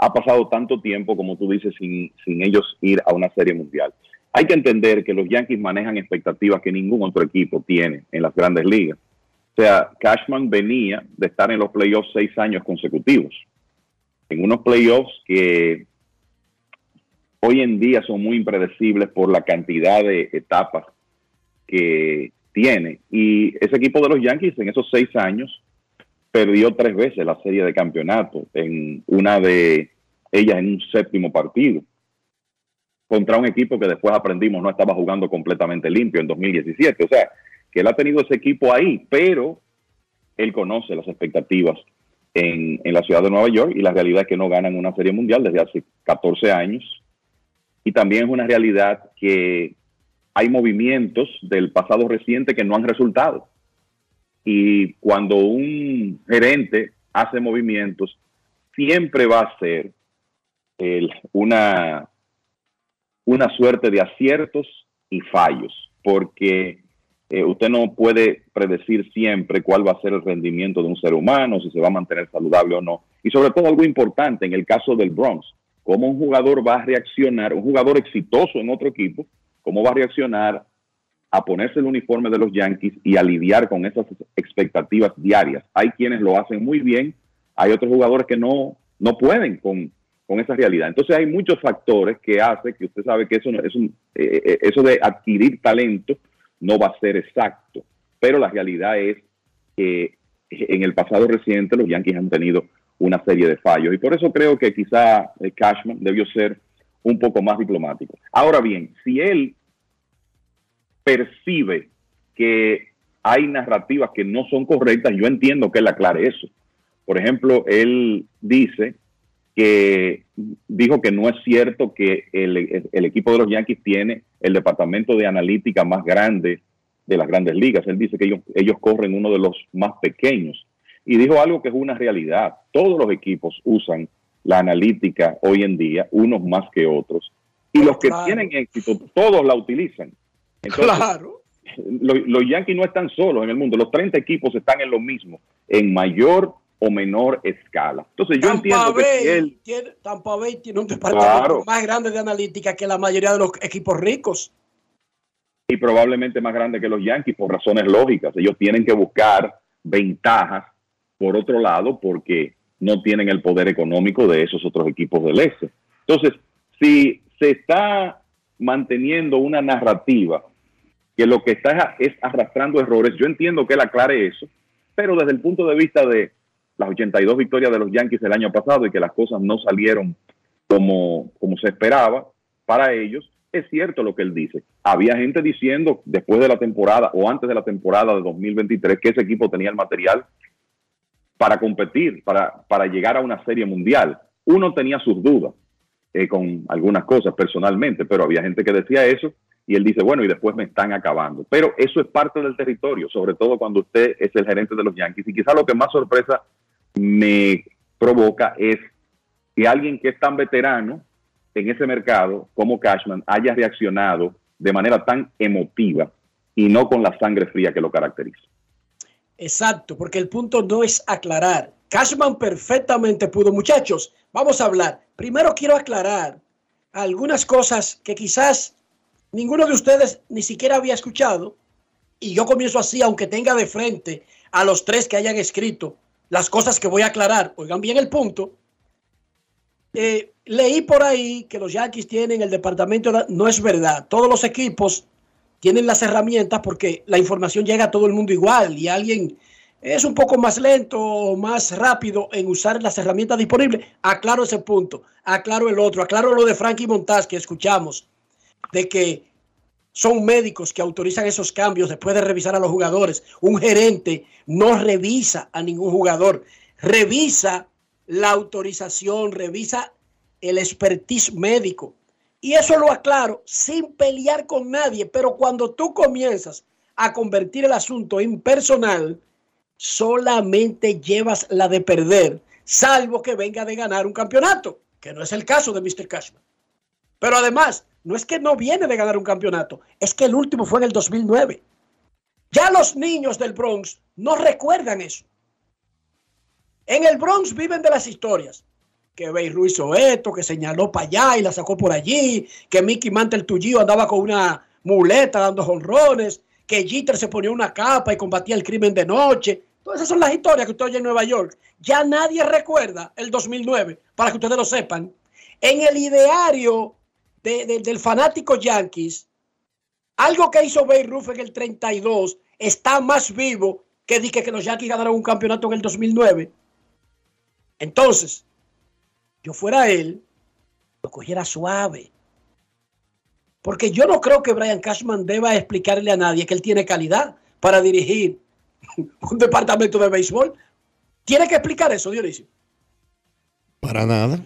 ha pasado tanto tiempo, como tú dices, sin, sin ellos ir a una serie mundial. Hay que entender que los Yankees manejan expectativas que ningún otro equipo tiene en las grandes ligas. O sea, Cashman venía de estar en los playoffs seis años consecutivos. En unos playoffs que hoy en día son muy impredecibles por la cantidad de etapas que tiene. Y ese equipo de los Yankees en esos seis años perdió tres veces la serie de campeonato, en una de ellas en un séptimo partido, contra un equipo que después aprendimos no estaba jugando completamente limpio en 2017. O sea, que él ha tenido ese equipo ahí, pero él conoce las expectativas en, en la ciudad de Nueva York y la realidad es que no ganan una serie mundial desde hace 14 años. Y también es una realidad que hay movimientos del pasado reciente que no han resultado. Y cuando un gerente hace movimientos, siempre va a ser una, una suerte de aciertos y fallos, porque eh, usted no puede predecir siempre cuál va a ser el rendimiento de un ser humano, si se va a mantener saludable o no. Y sobre todo algo importante en el caso del Bronx, cómo un jugador va a reaccionar, un jugador exitoso en otro equipo, cómo va a reaccionar a ponerse el uniforme de los Yankees y a lidiar con esas expectativas diarias. Hay quienes lo hacen muy bien, hay otros jugadores que no, no pueden con, esa realidad. Entonces hay muchos factores que hacen que usted sabe que eso, es un, eh, eh, eso de adquirir talento no va a ser exacto, pero la realidad es que en el pasado reciente los Yankees han tenido una serie de fallos y por eso creo que quizá eh, Cashman debió ser un poco más diplomático. Ahora bien, si él percibe que hay narrativas que no son correctas, yo entiendo que él aclare eso. Por ejemplo, él dice que dijo que no es cierto que el, equipo de los Yankees tiene el departamento de analítica más grande de las grandes ligas. Él dice que ellos, ellos corren uno de los más pequeños. Y dijo algo que es una realidad. Todos los equipos usan la analítica hoy en día, unos más que otros. Y los que tienen éxito, todos la utilizan claro. Los, Yankees no están solos en el mundo. Los 30 equipos están en lo mismo, en mayor o menor escala. Entonces yo entiendo que él... Tiene, Tampa Bay tiene un departamento más grande de analítica que la mayoría de los equipos ricos. Y probablemente más grande que los Yankees por razones lógicas. Ellos tienen que buscar ventajas por otro lado porque no tienen el poder económico de esos otros equipos del este. Entonces, si se está manteniendo una narrativa que lo que está es arrastrando errores. Yo entiendo que él aclare eso, pero desde el punto de vista de las 82 victorias de los Yankees el año pasado y que las cosas no salieron como, como se esperaba para ellos, es cierto lo que él dice. Había gente diciendo después de la temporada o antes de la temporada de 2023 que ese equipo tenía el material para competir, para, para llegar a una serie mundial. Uno tenía sus dudas eh, con algunas cosas personalmente, pero había gente que decía eso y él dice, bueno, y después me están acabando. Pero eso es parte del territorio, sobre todo cuando usted es el gerente de los Yankees. Y quizá lo que más sorpresa me provoca es que alguien que es tan veterano en ese mercado como Cashman haya reaccionado de manera tan emotiva y no con la sangre fría que lo caracteriza. Exacto, porque el punto no es aclarar. Cashman perfectamente pudo. Muchachos, vamos a hablar. Primero quiero aclarar algunas cosas que quizás ninguno de ustedes ni siquiera había escuchado. Y yo comienzo así, aunque tenga de frente a los tres que hayan escrito las cosas que voy a aclarar. Oigan bien el punto. Eh, leí por ahí que los Yankees tienen el departamento. De, no es verdad. Todos los equipos tienen las herramientas porque la información llega a todo el mundo igual y alguien es un poco más lento o más rápido en usar las herramientas disponibles. Aclaro ese punto, aclaro el otro, aclaro lo de Frankie Montaz que escuchamos, de que son médicos que autorizan esos cambios después de revisar a los jugadores. Un gerente no revisa a ningún jugador, revisa la autorización, revisa el expertise médico. Y eso lo aclaro sin pelear con nadie, pero cuando tú comienzas a convertir el asunto en personal, solamente llevas la de perder, salvo que venga de ganar un campeonato, que no es el caso de Mr. Cashman. Pero además, no es que no viene de ganar un campeonato, es que el último fue en el 2009. Ya los niños del Bronx no recuerdan eso. En el Bronx viven de las historias que Beirut hizo esto, que señaló para allá y la sacó por allí, que Mickey Mantle Tullio andaba con una muleta dando jonrones, que Jeter se ponía una capa y combatía el crimen de noche. Todas esas son las historias que usted oye en Nueva York. Ya nadie recuerda el 2009, para que ustedes lo sepan. En el ideario de, de, del fanático Yankees, algo que hizo Beirut en el 32 está más vivo que dije que los Yankees ganaron un campeonato en el 2009. Entonces, yo fuera él, lo cogiera suave. Porque yo no creo que Brian Cashman deba explicarle a nadie que él tiene calidad para dirigir un departamento de béisbol. ¿Tiene que explicar eso, Dionisio? Para nada.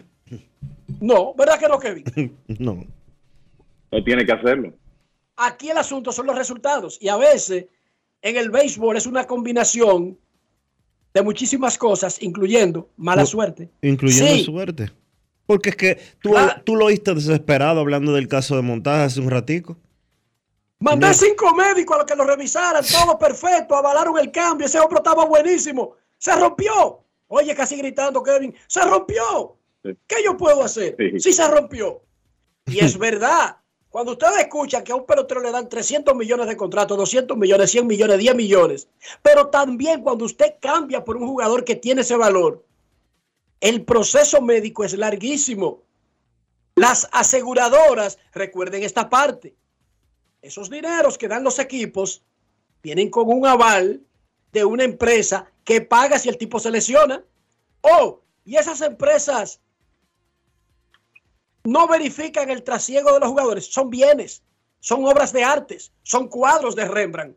No, ¿verdad que no, Kevin? no. No tiene que hacerlo. Aquí el asunto son los resultados. Y a veces en el béisbol es una combinación de muchísimas cosas, incluyendo mala suerte. Incluyendo sí. suerte. Porque es que tú, ah. tú lo oíste desesperado hablando del caso de montaje hace un ratico. Mandé no. cinco médicos a los que lo revisaran, todo perfecto, avalaron el cambio, ese hombro estaba buenísimo. Se rompió. Oye, casi gritando, Kevin, se rompió. Sí. ¿Qué yo puedo hacer? Sí. sí se rompió. Y es verdad. Cuando ustedes escuchan que a un pelotero le dan 300 millones de contrato, 200 millones, 100 millones, 10 millones, pero también cuando usted cambia por un jugador que tiene ese valor, el proceso médico es larguísimo. Las aseguradoras, recuerden esta parte, esos dineros que dan los equipos vienen con un aval de una empresa que paga si el tipo se lesiona. Oh, y esas empresas no verifican el trasiego de los jugadores. Son bienes, son obras de artes, son cuadros de Rembrandt.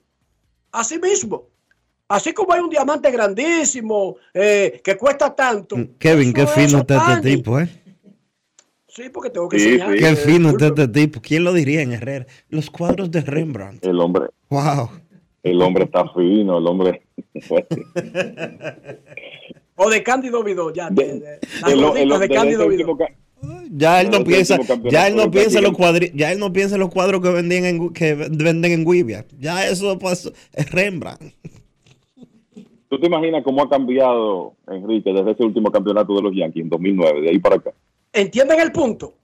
Así mismo, así como hay un diamante grandísimo eh, que cuesta tanto. Kevin, qué fino está este tipo, ¿eh? Sí, porque tengo que sí, enseñar. Sí, qué fino está este tipo. ¿Quién lo diría en Herrera? Los cuadros de Rembrandt. El hombre. Wow. El hombre está fino, el hombre. o de Cándido Vidó, ya. De, de, el, el, de Cándido Vidó. Ya él no piensa, ya él no piensa en los cuadros, ya él no piensa en los cuadros que vendían en, que venden en Guivia. Ya eso pasó, es Rembrandt. ¿Tú te imaginas cómo ha cambiado Enrique desde ese último campeonato de los Yankees en 2009, de ahí para acá? ¿Entienden el punto?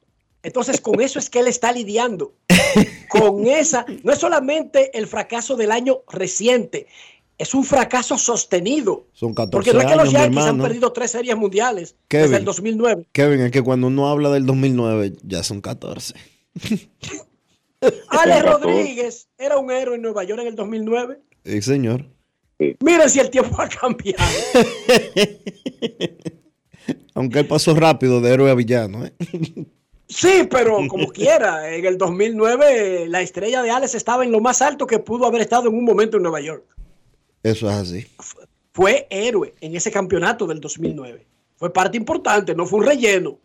Entonces, con eso es que él está lidiando. Con esa, no es solamente el fracaso del año reciente, es un fracaso sostenido. Son 14 Porque no es que los Yankees hermano. han perdido tres series mundiales Kevin, desde el 2009. Kevin, es que cuando uno habla del 2009, ya son 14. Alex Rodríguez era un héroe en Nueva York en el 2009. Sí, señor. Miren si el tiempo ha cambiado. Aunque él pasó rápido de héroe a villano. ¿eh? Sí, pero como quiera, en el 2009 la estrella de Alex estaba en lo más alto que pudo haber estado en un momento en Nueva York. Eso es así. Fue héroe en ese campeonato del 2009. Fue parte importante, no fue un relleno.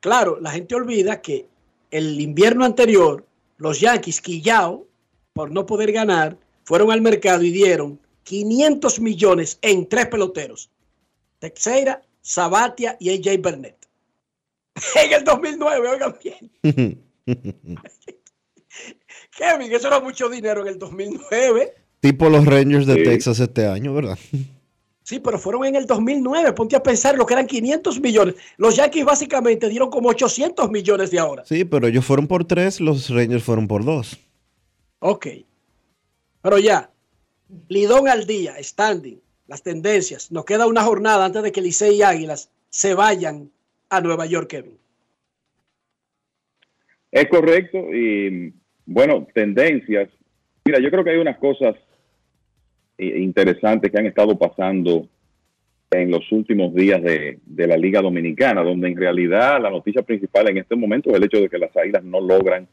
Claro, la gente olvida que el invierno anterior, los Yankees, quillao, por no poder ganar, fueron al mercado y dieron 500 millones en tres peloteros. Teixeira, Sabatia y AJ Burnett. En el 2009, oigan bien. Kevin, eso era mucho dinero en el 2009. Tipo los Rangers de Texas este año, ¿verdad? Sí, pero fueron en el 2009. Ponte a pensar lo que eran 500 millones. Los Yankees básicamente dieron como 800 millones de ahora. Sí, pero ellos fueron por tres, los Rangers fueron por dos. Ok. Pero ya, Lidón al día, standing, las tendencias. Nos queda una jornada antes de que Licey y Águilas se vayan a Nueva York, Kevin. Es correcto. Y bueno, tendencias. Mira, yo creo que hay unas cosas interesantes que han estado pasando en los últimos días de, la Liga Dominicana, donde en realidad la noticia principal en este momento es el hecho de que las Águilas no logran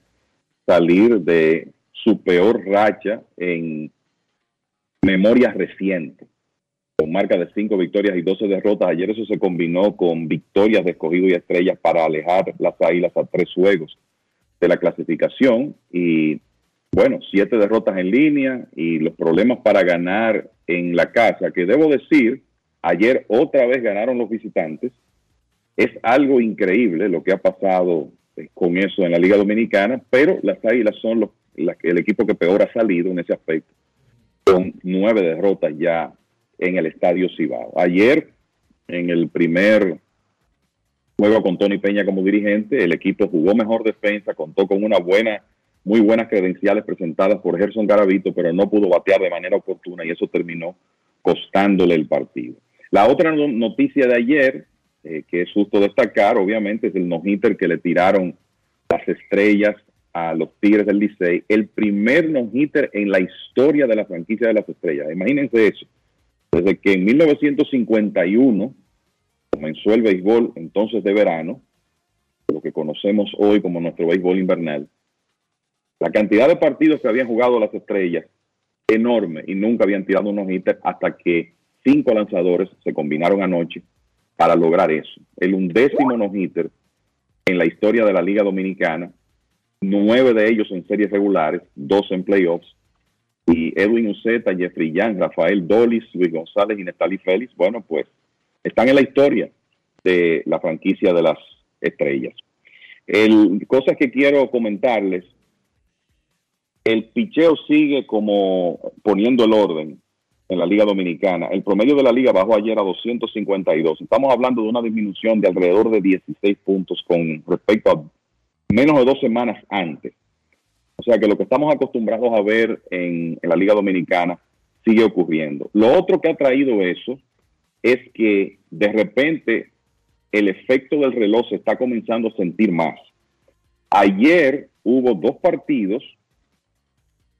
salir de su peor racha en memoria reciente, con marca de cinco victorias y 12 derrotas. Ayer eso se combinó con victorias de escogido y estrellas para alejar las Águilas a tres juegos de la clasificación y bueno, siete derrotas en línea y los problemas para ganar en la casa, que debo decir, ayer otra vez ganaron los visitantes. Es algo increíble lo que ha pasado eh, con eso en la Liga Dominicana, pero las Águilas son los, el equipo que peor ha salido en ese aspecto, con nueve derrotas ya en el Estadio Cibao. Ayer, en el primer juego con Tony Peña como dirigente, el equipo jugó mejor defensa, contó con una buena muy buenas credenciales presentadas por Gerson Garavito, pero no pudo batear de manera oportuna y eso terminó costándole el partido. La otra noticia de ayer, eh, que es justo destacar, obviamente, es el no-hitter que le tiraron las estrellas a los Tigres del Licey, el primer no-hitter en la historia de la franquicia de las estrellas. Imagínense eso. Desde que en 1951 comenzó el béisbol entonces de verano, lo que conocemos hoy como nuestro béisbol invernal, la cantidad de partidos que habían jugado las estrellas, enorme, y nunca habían tirado unos hitters hasta que cinco lanzadores se combinaron anoche para lograr eso. El undécimo no-hitter en la historia de la Liga Dominicana, nueve de ellos en series regulares, dos en playoffs, y Edwin Uceta, Jeffrey Young, Rafael Dolis, Luis González y Natalie Félix, bueno, pues están en la historia de la franquicia de las estrellas. El, cosas que quiero comentarles el picheo sigue como poniendo el orden en la Liga Dominicana. El promedio de la liga bajó ayer a 252. Estamos hablando de una disminución de alrededor de 16 puntos con respecto a menos de dos semanas antes. O sea que lo que estamos acostumbrados a ver en, la Liga Dominicana sigue ocurriendo. Lo otro que ha traído eso es que de repente el efecto del reloj se está comenzando a sentir más. Ayer hubo dos partidos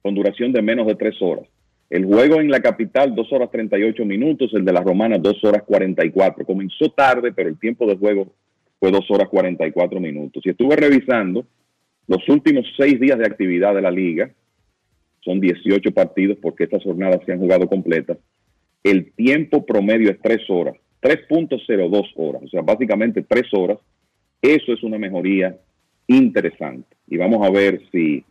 con duración de menos de tres horas. El juego en la capital, dos horas 38 minutos, el de las romanas, dos horas 44. Comenzó tarde, pero el tiempo de juego fue dos horas 44 minutos. Y estuve revisando los últimos seis días de actividad de la liga, son 18 partidos porque estas jornadas se han jugado completas. El tiempo promedio es tres horas, 3.02 horas, o sea, básicamente tres horas. Eso es una mejoría interesante. Y vamos a ver si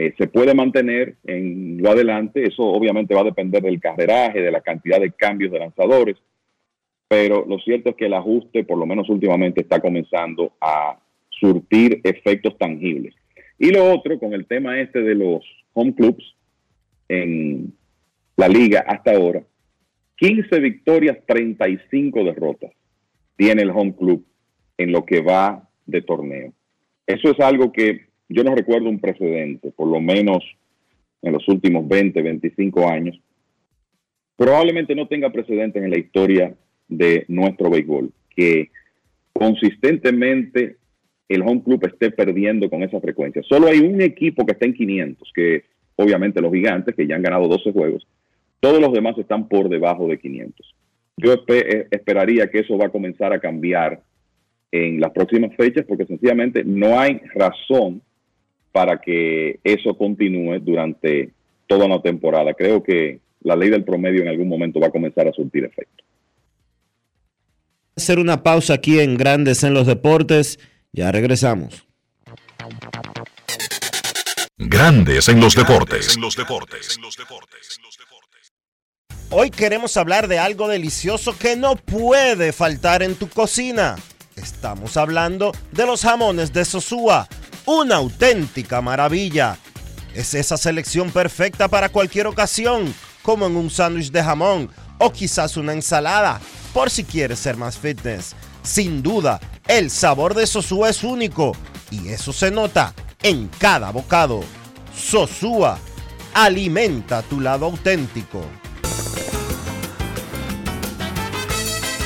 eh, se puede mantener en lo adelante. Eso obviamente va a depender del carreraje, de la cantidad de cambios de lanzadores, pero lo cierto es que el ajuste, por lo menos últimamente, está comenzando a surtir efectos tangibles. Y lo otro, con el tema este de los home clubs en la liga hasta ahora, 15 victorias, 35 derrotas tiene el home club en lo que va de torneo. Eso es algo que yo no recuerdo un precedente, por lo menos en los últimos 20, 25 años. Probablemente no tenga precedentes en la historia de nuestro béisbol, que consistentemente el home club esté perdiendo con esa frecuencia. Solo hay un equipo que está en 500, que obviamente los gigantes, que ya han ganado 12 juegos. Todos los demás están por debajo de 500. Yo esperaría que eso va a comenzar a cambiar en las próximas fechas porque sencillamente no hay razón para que eso continúe durante toda una temporada. Creo que la ley del promedio en algún momento va a comenzar a surtir efecto. Hacer una pausa aquí en Grandes en los Deportes. Ya regresamos. Grandes en los deportes. Hoy queremos hablar de algo delicioso que no puede faltar en tu cocina. Estamos hablando de los jamones de Sosúa, una auténtica maravilla. Es esa selección perfecta para cualquier ocasión, como en un sándwich de jamón o quizás una ensalada, por si quieres ser más fitness. Sin duda, el sabor de Sosúa es único y eso se nota en cada bocado. Sosúa, alimenta tu lado auténtico.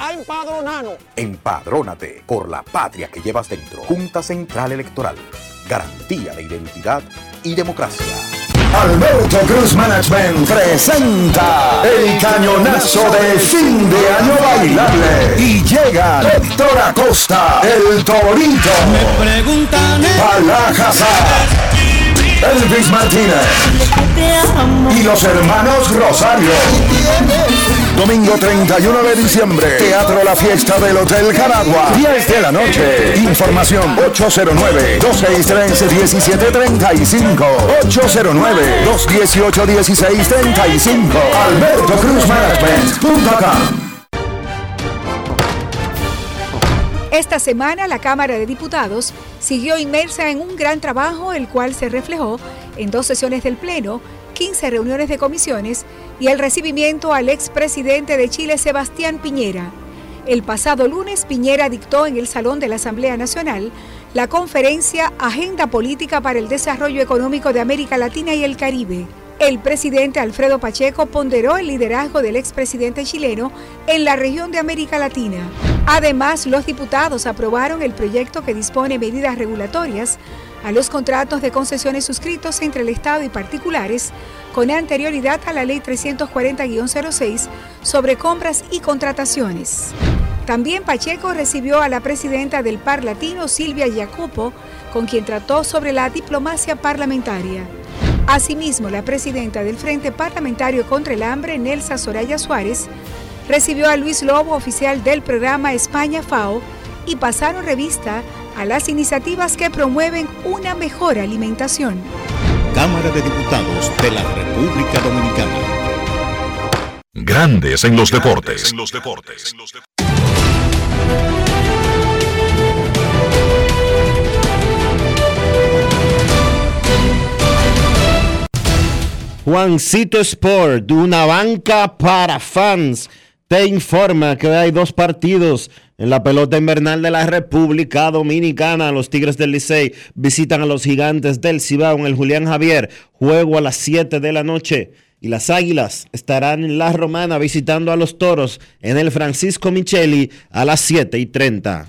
a empadronarnos. Empadrónate por la patria que llevas dentro. Junta Central Electoral. Garantía de identidad y democracia. Alberto Cruz Management presenta el cañonazo de fin de año bailable. Y llega Héctor Acosta, el Torito. Me preguntan. Elvis Martínez. Y los hermanos Rosario. Domingo 31 de diciembre. Teatro La Fiesta del Hotel Caragua. 10 de la noche. Información 809-263-1735. 809-218-1635. Alberto Cruz Management.com. Esta semana la Cámara de Diputados siguió inmersa en un gran trabajo, el cual se reflejó en dos sesiones del Pleno, 15 reuniones de comisiones y el recibimiento al expresidente de Chile, Sebastián Piñera. El pasado lunes, Piñera dictó en el Salón de la Asamblea Nacional la conferencia Agenda Política para el Desarrollo Económico de América Latina y el Caribe. El presidente Alfredo Pacheco ponderó el liderazgo del expresidente chileno en la región de América Latina. Además, los diputados aprobaron el proyecto que dispone medidas regulatorias a los contratos de concesiones suscritos entre el Estado y particulares con anterioridad a la Ley 340-06 sobre compras y contrataciones. También Pacheco recibió a la presidenta del Par Latino, Silvia Jacopo, con quien trató sobre la diplomacia parlamentaria. Asimismo, la presidenta del Frente Parlamentario contra el Hambre, Nelsa Soraya Suárez, recibió a Luis Lobo, oficial del programa España FAO, y pasaron revista a las iniciativas que promueven una mejor alimentación. Cámara de Diputados de la República Dominicana. Grandes en los deportes. Juancito Sport, una banca para fans, te informa que hay dos partidos en la pelota invernal de la República Dominicana. Los Tigres del Licey visitan a los Gigantes del Cibao en el Julián Javier. Juego a las 7 de la noche. Y las Águilas estarán en La Romana visitando a los Toros en el Francisco Micheli a las 7 y 30.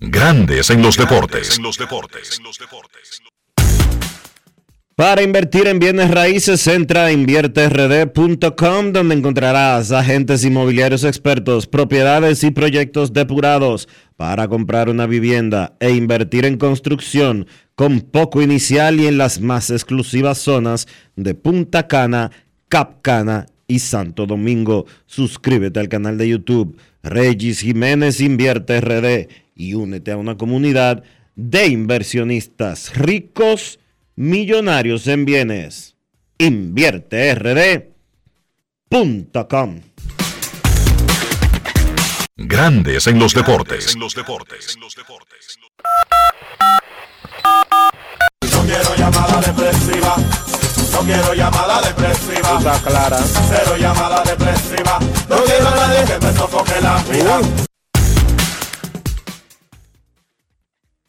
Grandes en los deportes. Para invertir en bienes raíces, entra a invierterd.com donde encontrarás agentes inmobiliarios expertos, propiedades y proyectos depurados para comprar una vivienda e invertir en construcción con poco inicial y en las más exclusivas zonas de Punta Cana, Cap Cana y Santo Domingo. Suscríbete al canal de YouTube Regis Jiménez Invierte RD y únete a una comunidad de inversionistas ricos, millonarios en bienes. InvierteRD.com Grandes en los deportes. No quiero llamada depresiva. No quiero llamada depresiva. Está clara. Cero llamada depresiva. No quiero a nadie que me sofoque la vida.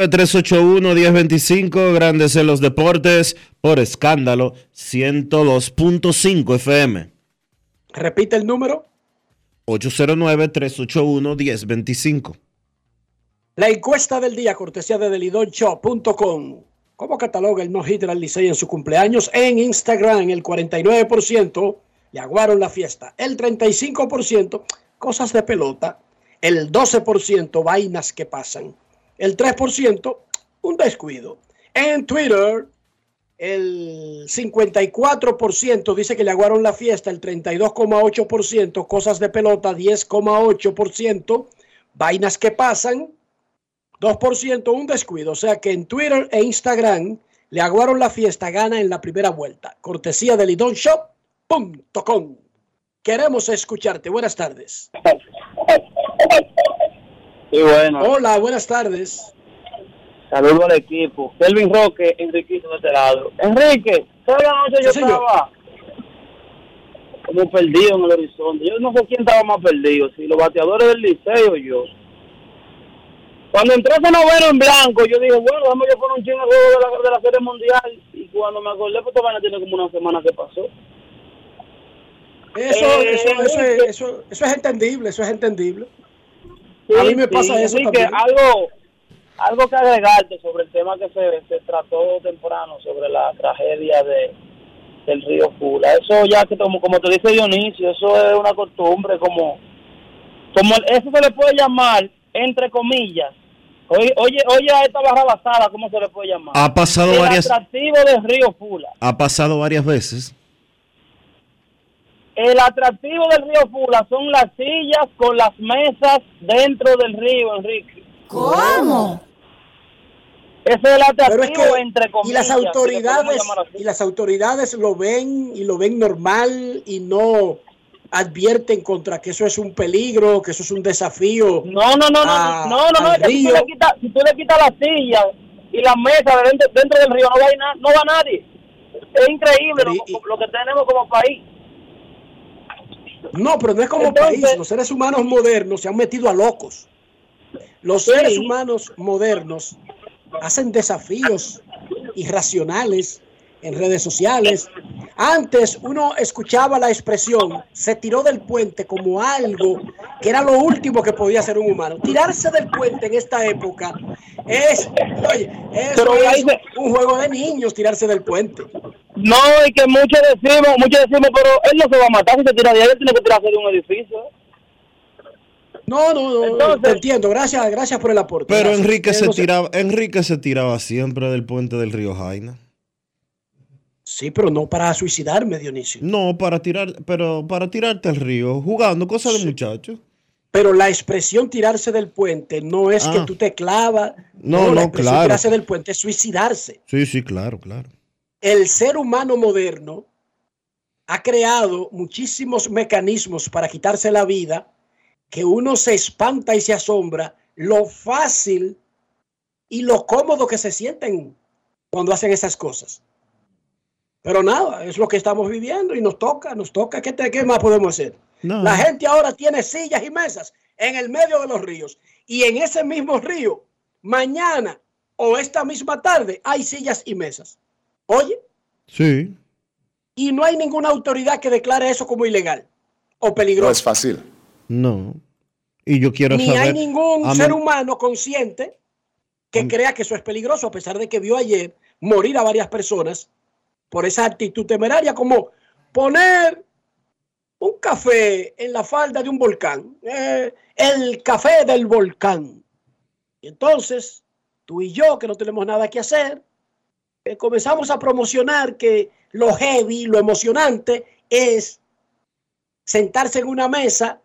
381-1025, Grandes en los Deportes, por escándalo 102.5 FM. Repite el número. 809-381-1025. La encuesta del día, cortesía de delidonshop.com. ¿Cómo cataloga el no-hit del Licey en su cumpleaños? En Instagram, el 49% le aguaron la fiesta. El 35% cosas de pelota. El 12% vainas que pasan. El 3% un descuido. En Twitter, el 54% dice que le aguaron la fiesta, el 32,8% cosas de pelota, 10,8% vainas que pasan, 2% un descuido. O sea que en Twitter e Instagram le aguaron la fiesta, gana en la primera vuelta. Cortesía de lidonshop.com. Queremos escucharte. Buenas tardes. Sí, bueno. Hola, buenas tardes. Saludos al equipo. Kelvin Roque, Enriquito de este lado. Enrique, toda la noche yo estaba como perdido en el horizonte. Yo no sé quién estaba más perdido, si los bateadores del liceo o yo. Cuando entró ese noveno en blanco, yo dije, bueno, déjame yo poner un chingo de juego de la, de la Serie Mundial. Y cuando me acordé, pues vaina tiene como una semana que pasó. Eso, Eh, eso, eso, eso, eso es entendible, eso es entendible. Sí, A mí me sí, pasa eso Enrique, también. algo, algo que agregarte sobre el tema que se, se trató temprano, sobre la tragedia de del río Fula. Eso ya que como, como te dice Dionisio, eso es una costumbre, como, como eso se le puede llamar, entre comillas. Oye, oye, oye a esta barra basada, ¿cómo se le puede llamar? Ha pasado el varias- atractivo del río Fula. Ha pasado varias veces. El atractivo del río Fula son las sillas con las mesas dentro del río, Enrique. ¿Cómo? Ese es el Pero atractivo es que, entre comillas. y las autoridades y las autoridades lo ven y lo ven normal y no advierten contra que eso es un peligro, que eso es un desafío. No, no, no, no, a- no, no, no, si tú le quitas, si tú le quitas la silla y la mesa de dentro, dentro del río, no va, na- no va nadie. Es increíble lo, lo que tenemos como país. No, pero no es como Entonces- país. Los seres humanos modernos se han metido a locos. Los Sí. seres humanos modernos hacen desafíos irracionales en redes sociales. Antes uno escuchaba la expresión, se tiró del puente como algo que era lo último que podía hacer un humano. Tirarse del puente en esta época es, oye, Pero es se- un juego de niños, tirarse del puente. No, y que muchos decimos, muchos decimos, pero él no se va a matar si se tira de ahí, él tiene que tirarse de un edificio. No, no, no, Entonces- te entiendo. Gracias, gracias por el aporte. Pero Gracias. Enrique se tiraba, Enrique se tiraba siempre del puente del río Jaina. Sí, pero no para suicidarme, Dionisio. No, para tirar, pero para tirarte al río, jugando, cosas de muchachos. Pero la expresión tirarse del puente no es que Ah. tú te clavas. No, la no, expresión claro. tirarse del puente es suicidarse. Sí, sí, claro, claro. El ser humano moderno ha creado muchísimos mecanismos para quitarse la vida que uno se espanta y se asombra lo fácil y lo cómodo que se sienten cuando hacen esas cosas. Pero nada, es lo que estamos viviendo y nos toca, nos toca. ¿Qué, te- qué más podemos hacer? No. La gente ahora tiene sillas y mesas en el medio de los ríos. Y en ese mismo río, mañana o esta misma tarde, hay sillas y mesas. Oye, Sí. y no hay ninguna autoridad que declare eso como ilegal o peligroso. fácil. No. Y yo quiero Ni saber. hay ningún ser humano consciente que crea que eso es peligroso, a pesar de que vio ayer morir a varias personas por esa actitud temeraria, como poner un café en la falda de un volcán, eh, el café del volcán. Entonces, tú y yo, que no tenemos nada que hacer, eh, comenzamos a promocionar que lo heavy, lo emocionante es sentarse en una mesa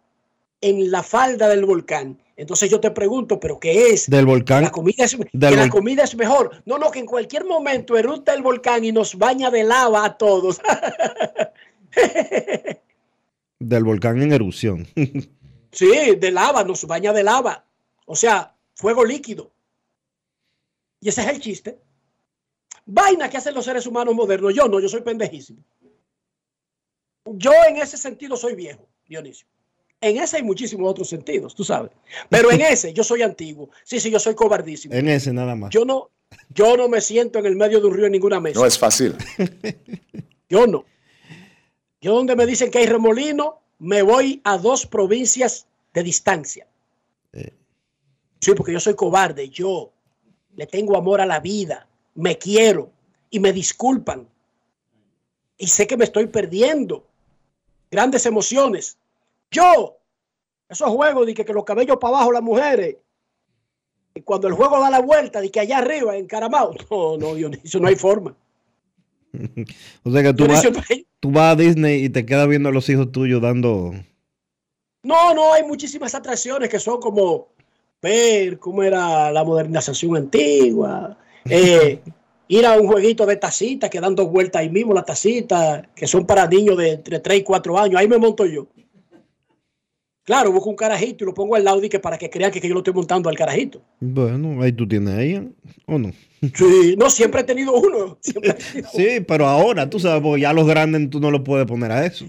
en la falda del volcán. Entonces yo te pregunto, ¿pero qué es? Del volcán. La comida es, que la comida es mejor. No, no, que en cualquier momento eructa el volcán y nos baña de lava a todos. Del volcán en erupción. Sí, de lava, nos baña de lava. O sea, fuego líquido. Y ese es el chiste. Vaina que hacen los seres humanos modernos. Yo no, yo soy pendejísimo. Yo en ese sentido soy viejo, Dionisio. En ese hay muchísimos otros sentidos, tú sabes. Pero en ese yo soy antiguo. Sí, sí, yo soy cobardísimo. en ese nada más. Yo no, yo no me siento en el medio de un río en ninguna mesa. No es fácil. Yo no. Yo donde me dicen que hay remolino, me voy a dos provincias de distancia. Sí, porque yo soy cobarde. Yo le tengo amor a la vida, me quiero y me disculpan. Y sé que me estoy perdiendo grandes emociones. Yo, esos juegos de que, que los cabellos para abajo las mujeres, y cuando el juego da la vuelta, de que allá arriba, en Caramao, no, no, Dionisio, no hay forma. O sea que tú vas, no hay- tú vas a Disney y te quedas viendo a los hijos tuyos dando. No, no, hay muchísimas atracciones que son como ver cómo era la modernización antigua, eh, ir a un jueguito de tacita que dan dos vueltas ahí mismo, la tacita, que son para niños de entre 3 y 4 años, ahí me monto yo. Claro, busco un carajito y lo pongo al lado y que para que crean que, que yo lo estoy montando al carajito. Bueno, ahí tú tienes ahí, ¿o no? Sí, no, siempre he tenido uno. siempre he tenido uno. Sí, pero ahora, tú sabes, porque ya los grandes tú no lo puedes poner a eso.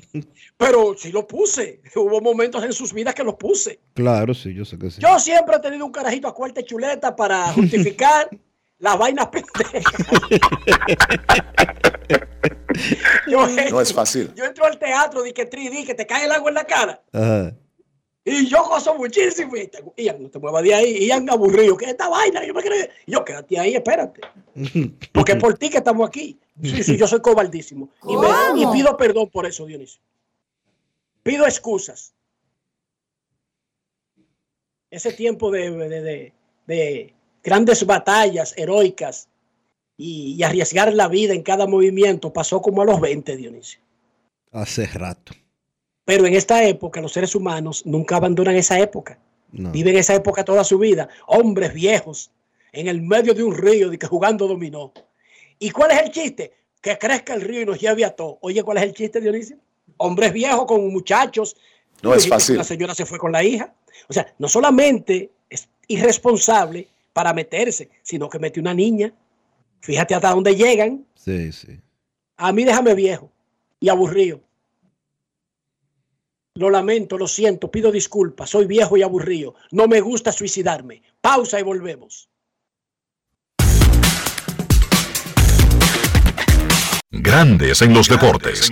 Pero sí lo puse. Hubo momentos en sus vidas que los puse. Claro, sí, yo sé que sí. Yo siempre he tenido un carajito a cuarta chuleta para justificar las vainas pendejas. Yo, No es fácil. yo entro al teatro de que 3D, que te cae el agua en la cara. Ajá. Y yo gozo muchísimo. Y te, Ian, no te muevas de ahí. Ian aburrido. ¿Qué es esta vaina? Yo me creo. Y yo, quédate ahí, espérate. Porque es por ti que estamos aquí. Sí, sí, yo soy cobardísimo. Y, y pido perdón por eso, Dionisio. Pido excusas. Ese tiempo de, de- de- de grandes batallas heroicas y, y arriesgar la vida en cada movimiento pasó como a los 20, Dionisio. Hace rato. Pero en esta época los seres humanos nunca abandonan esa época. No. Viven esa época toda su vida. Hombres viejos en el medio de un río de que jugando dominó. ¿Y cuál es el chiste? Que crezca el río y nos lleve a todo. Oye, ¿cuál es el chiste, Dionisio? Hombres viejos con muchachos. No es fácil. La señora se fue con la hija. O sea, no solamente es irresponsable para meterse, sino que mete una niña. Fíjate hasta dónde llegan. Sí, sí. A mí déjame viejo y aburrido. Lo lamento, lo siento, pido disculpas. Soy viejo y aburrido. No me gusta suicidarme. Pausa y volvemos. Grandes en los deportes.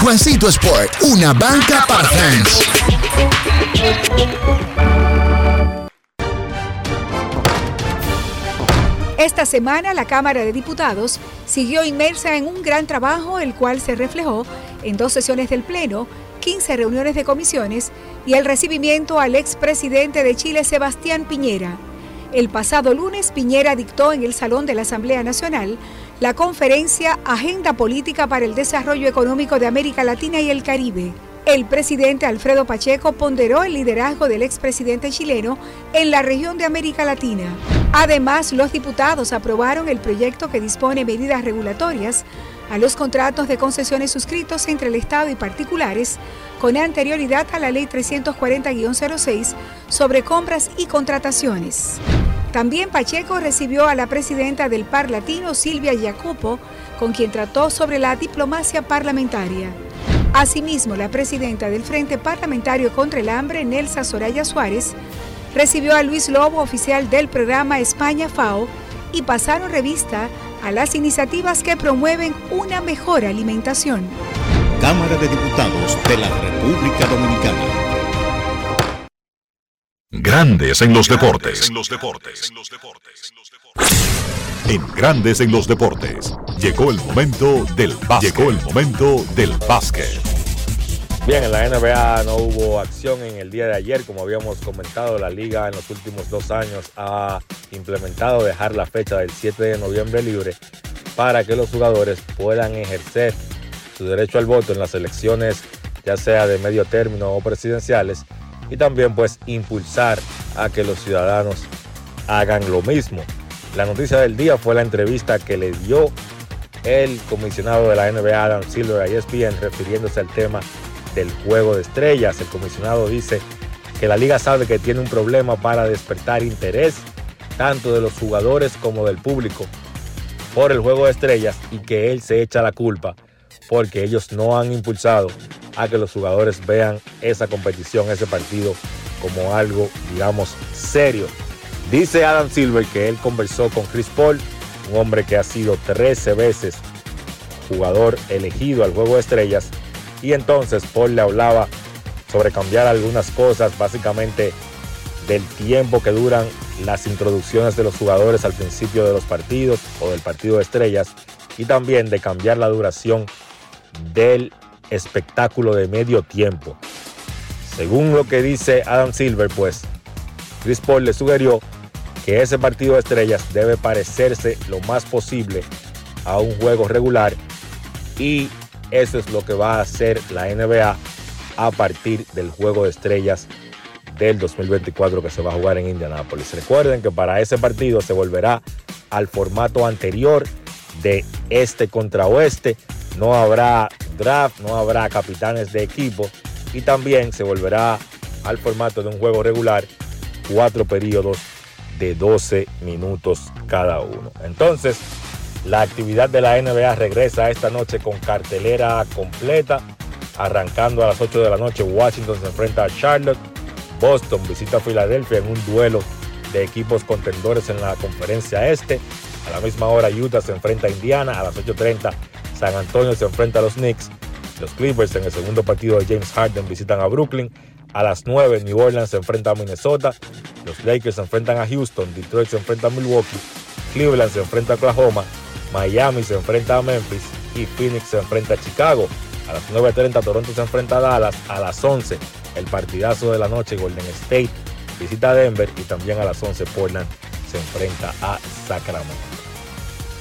Juancito Sport, una banca para fans. Esta semana la Cámara de Diputados siguió inmersa en un gran trabajo, el cual se reflejó en dos sesiones del Pleno, 15 reuniones de comisiones y el recibimiento al expresidente de Chile, Sebastián Piñera. El pasado lunes, Piñera dictó en el Salón de la Asamblea Nacional la conferencia Agenda Política para el Desarrollo Económico de América Latina y el Caribe. El presidente Alfredo Pacheco ponderó el liderazgo del expresidente chileno en la región de América Latina. Además, los diputados aprobaron el proyecto que dispone medidas regulatorias a los contratos de concesiones suscritos entre el Estado y particulares con anterioridad a la Ley 340-06 sobre compras y contrataciones. También Pacheco recibió a la presidenta del Par Latino, Silvia Jacopo, con quien trató sobre la diplomacia parlamentaria. Asimismo, la presidenta del Frente Parlamentario contra el Hambre, Nelsa Soraya Suárez, recibió a Luis Lobo, oficial del programa España FAO, y pasaron revista a las iniciativas que promueven una mejor alimentación. Cámara de Diputados de la República Dominicana. Grandes en los deportes. En Grandes en los deportes. Llegó el momento del básquet. Llegó el momento del básquet. Bien, en la NBA no hubo acción en el día de ayer, como habíamos comentado, la liga en los últimos dos años ha implementado dejar la fecha del 7 de noviembre libre para que los jugadores puedan ejercer su derecho al voto en las elecciones, ya sea de medio término o presidenciales, y también pues impulsar a que los ciudadanos hagan lo mismo. La noticia del día fue la entrevista que le dio el comisionado de la NBA, Adam Silver, a ESPN, refiriéndose al tema del juego de estrellas. El comisionado dice que la liga sabe que tiene un problema para despertar interés tanto de los jugadores como del público por el juego de estrellas y que él se echa la culpa porque ellos no han impulsado a que los jugadores vean esa competición, ese partido como algo, digamos, serio. Dice Adam Silver que él conversó con Chris Paul, un hombre que ha sido 13 veces jugador elegido al juego de estrellas y entonces Paul le hablaba sobre cambiar algunas cosas, básicamente del tiempo que duran las introducciones de los jugadores al principio de los partidos o del partido de estrellas y también de cambiar la duración del espectáculo de medio tiempo. Según lo que dice Adam Silver, pues Chris Paul le sugirió que ese partido de estrellas debe parecerse lo más posible a un juego regular y eso es lo que va a hacer la NBA a partir del juego de estrellas del 2024 que se va a jugar en Indianápolis. Recuerden que para ese partido se volverá al formato anterior de este contra oeste. No habrá draft, no habrá capitanes de equipo y también se volverá al formato de un juego regular, cuatro periodos de 12 minutos cada uno. Entonces, la actividad de la NBA regresa esta noche con cartelera completa. Arrancando a las 8 de la noche, Washington se enfrenta a Charlotte. Boston visita a Filadelfia en un duelo de equipos contendores en la conferencia este. A la misma hora, Utah se enfrenta a Indiana. A las 8.30, San Antonio se enfrenta a los Knicks. Los Clippers en el segundo partido de James Harden visitan a Brooklyn. A las 9, New Orleans se enfrenta a Minnesota. Los Lakers se enfrentan a Houston. Detroit se enfrenta a Milwaukee. Cleveland se enfrenta a Oklahoma. Miami se enfrenta a Memphis y Phoenix se enfrenta a Chicago. A las 9.30 Toronto se enfrenta a Dallas. A las 11 el partidazo de la noche Golden State visita a Denver y también a las 11 Portland se enfrenta a Sacramento.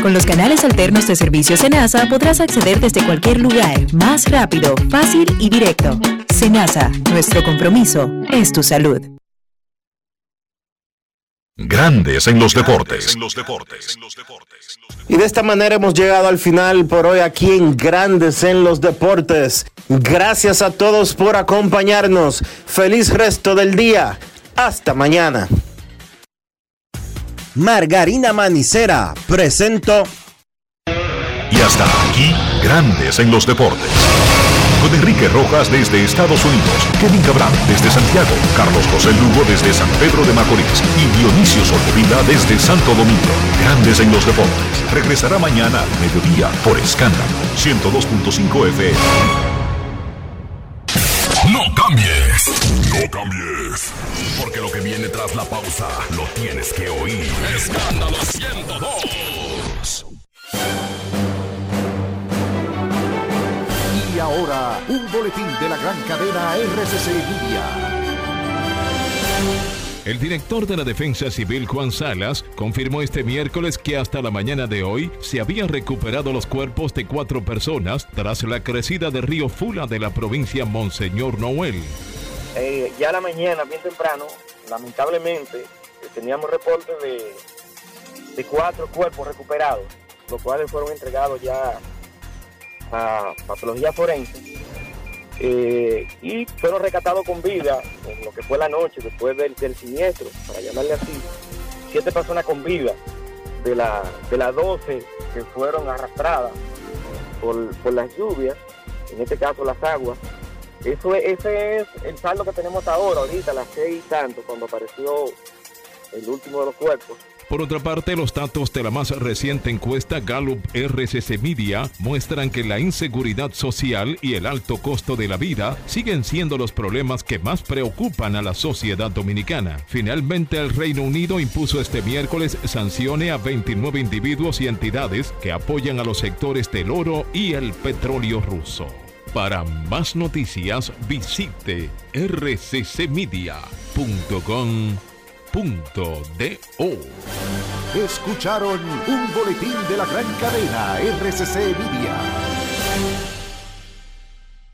Con los canales alternos de servicio Senasa podrás acceder desde cualquier lugar, más rápido, fácil y directo. Senasa, nuestro compromiso es tu salud. Grandes en los deportes. Y de esta manera hemos llegado al final por hoy aquí en Grandes en los Deportes. Gracias a todos por acompañarnos. Feliz resto del día. Hasta mañana. Margarina Manicera presento. Y hasta aquí, Grandes en los Deportes. Con Enrique Rojas desde Estados Unidos, Kevin Cabral desde Santiago, Carlos José Lugo desde San Pedro de Macorís y Dionisio Solterida desde Santo Domingo. Grandes en los Deportes. Regresará mañana al mediodía por Escándalo 102.5 FM. No cambies. No cambies. Porque lo que viene tras la pausa lo tienes que oír. Escándalo 102. Y ahora, un boletín de la gran cadena RCC Media. El director de la Defensa Civil, Juan Salas, confirmó este miércoles que hasta la mañana de hoy se habían recuperado los cuerpos de cuatro personas tras la crecida del río Fula de la provincia Monseñor Noel. Eh, ya a la mañana, bien temprano, lamentablemente, eh, teníamos reportes de, de cuatro cuerpos recuperados, los cuales fueron entregados ya a patología forense eh, y fueron rescatados con vida en lo que fue la noche después del, del siniestro, para llamarle así, siete personas con vida de, de las 12 que fueron arrastradas por, por las lluvias, en este caso las aguas. Eso es, ese es el saldo que tenemos ahora, ahorita las seis y tanto, cuando apareció el último de los cuerpos. Por otra parte, los datos de la más reciente encuesta Gallup RCC Media muestran que la inseguridad social y el alto costo de la vida siguen siendo los problemas que más preocupan a la sociedad dominicana. Finalmente, el Reino Unido impuso este miércoles sanciones a 29 individuos y entidades que apoyan a los sectores del oro y el petróleo ruso. Para más noticias, visite rccmedia.com .do. Escucharon un boletín de la gran cadena RCC Media.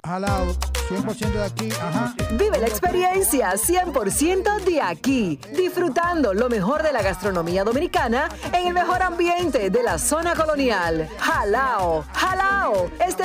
Jalao, 100% de aquí, ajá. Vive la experiencia 100% de aquí, disfrutando lo mejor de la gastronomía dominicana en el mejor ambiente de la zona colonial. Jalao, jalao, este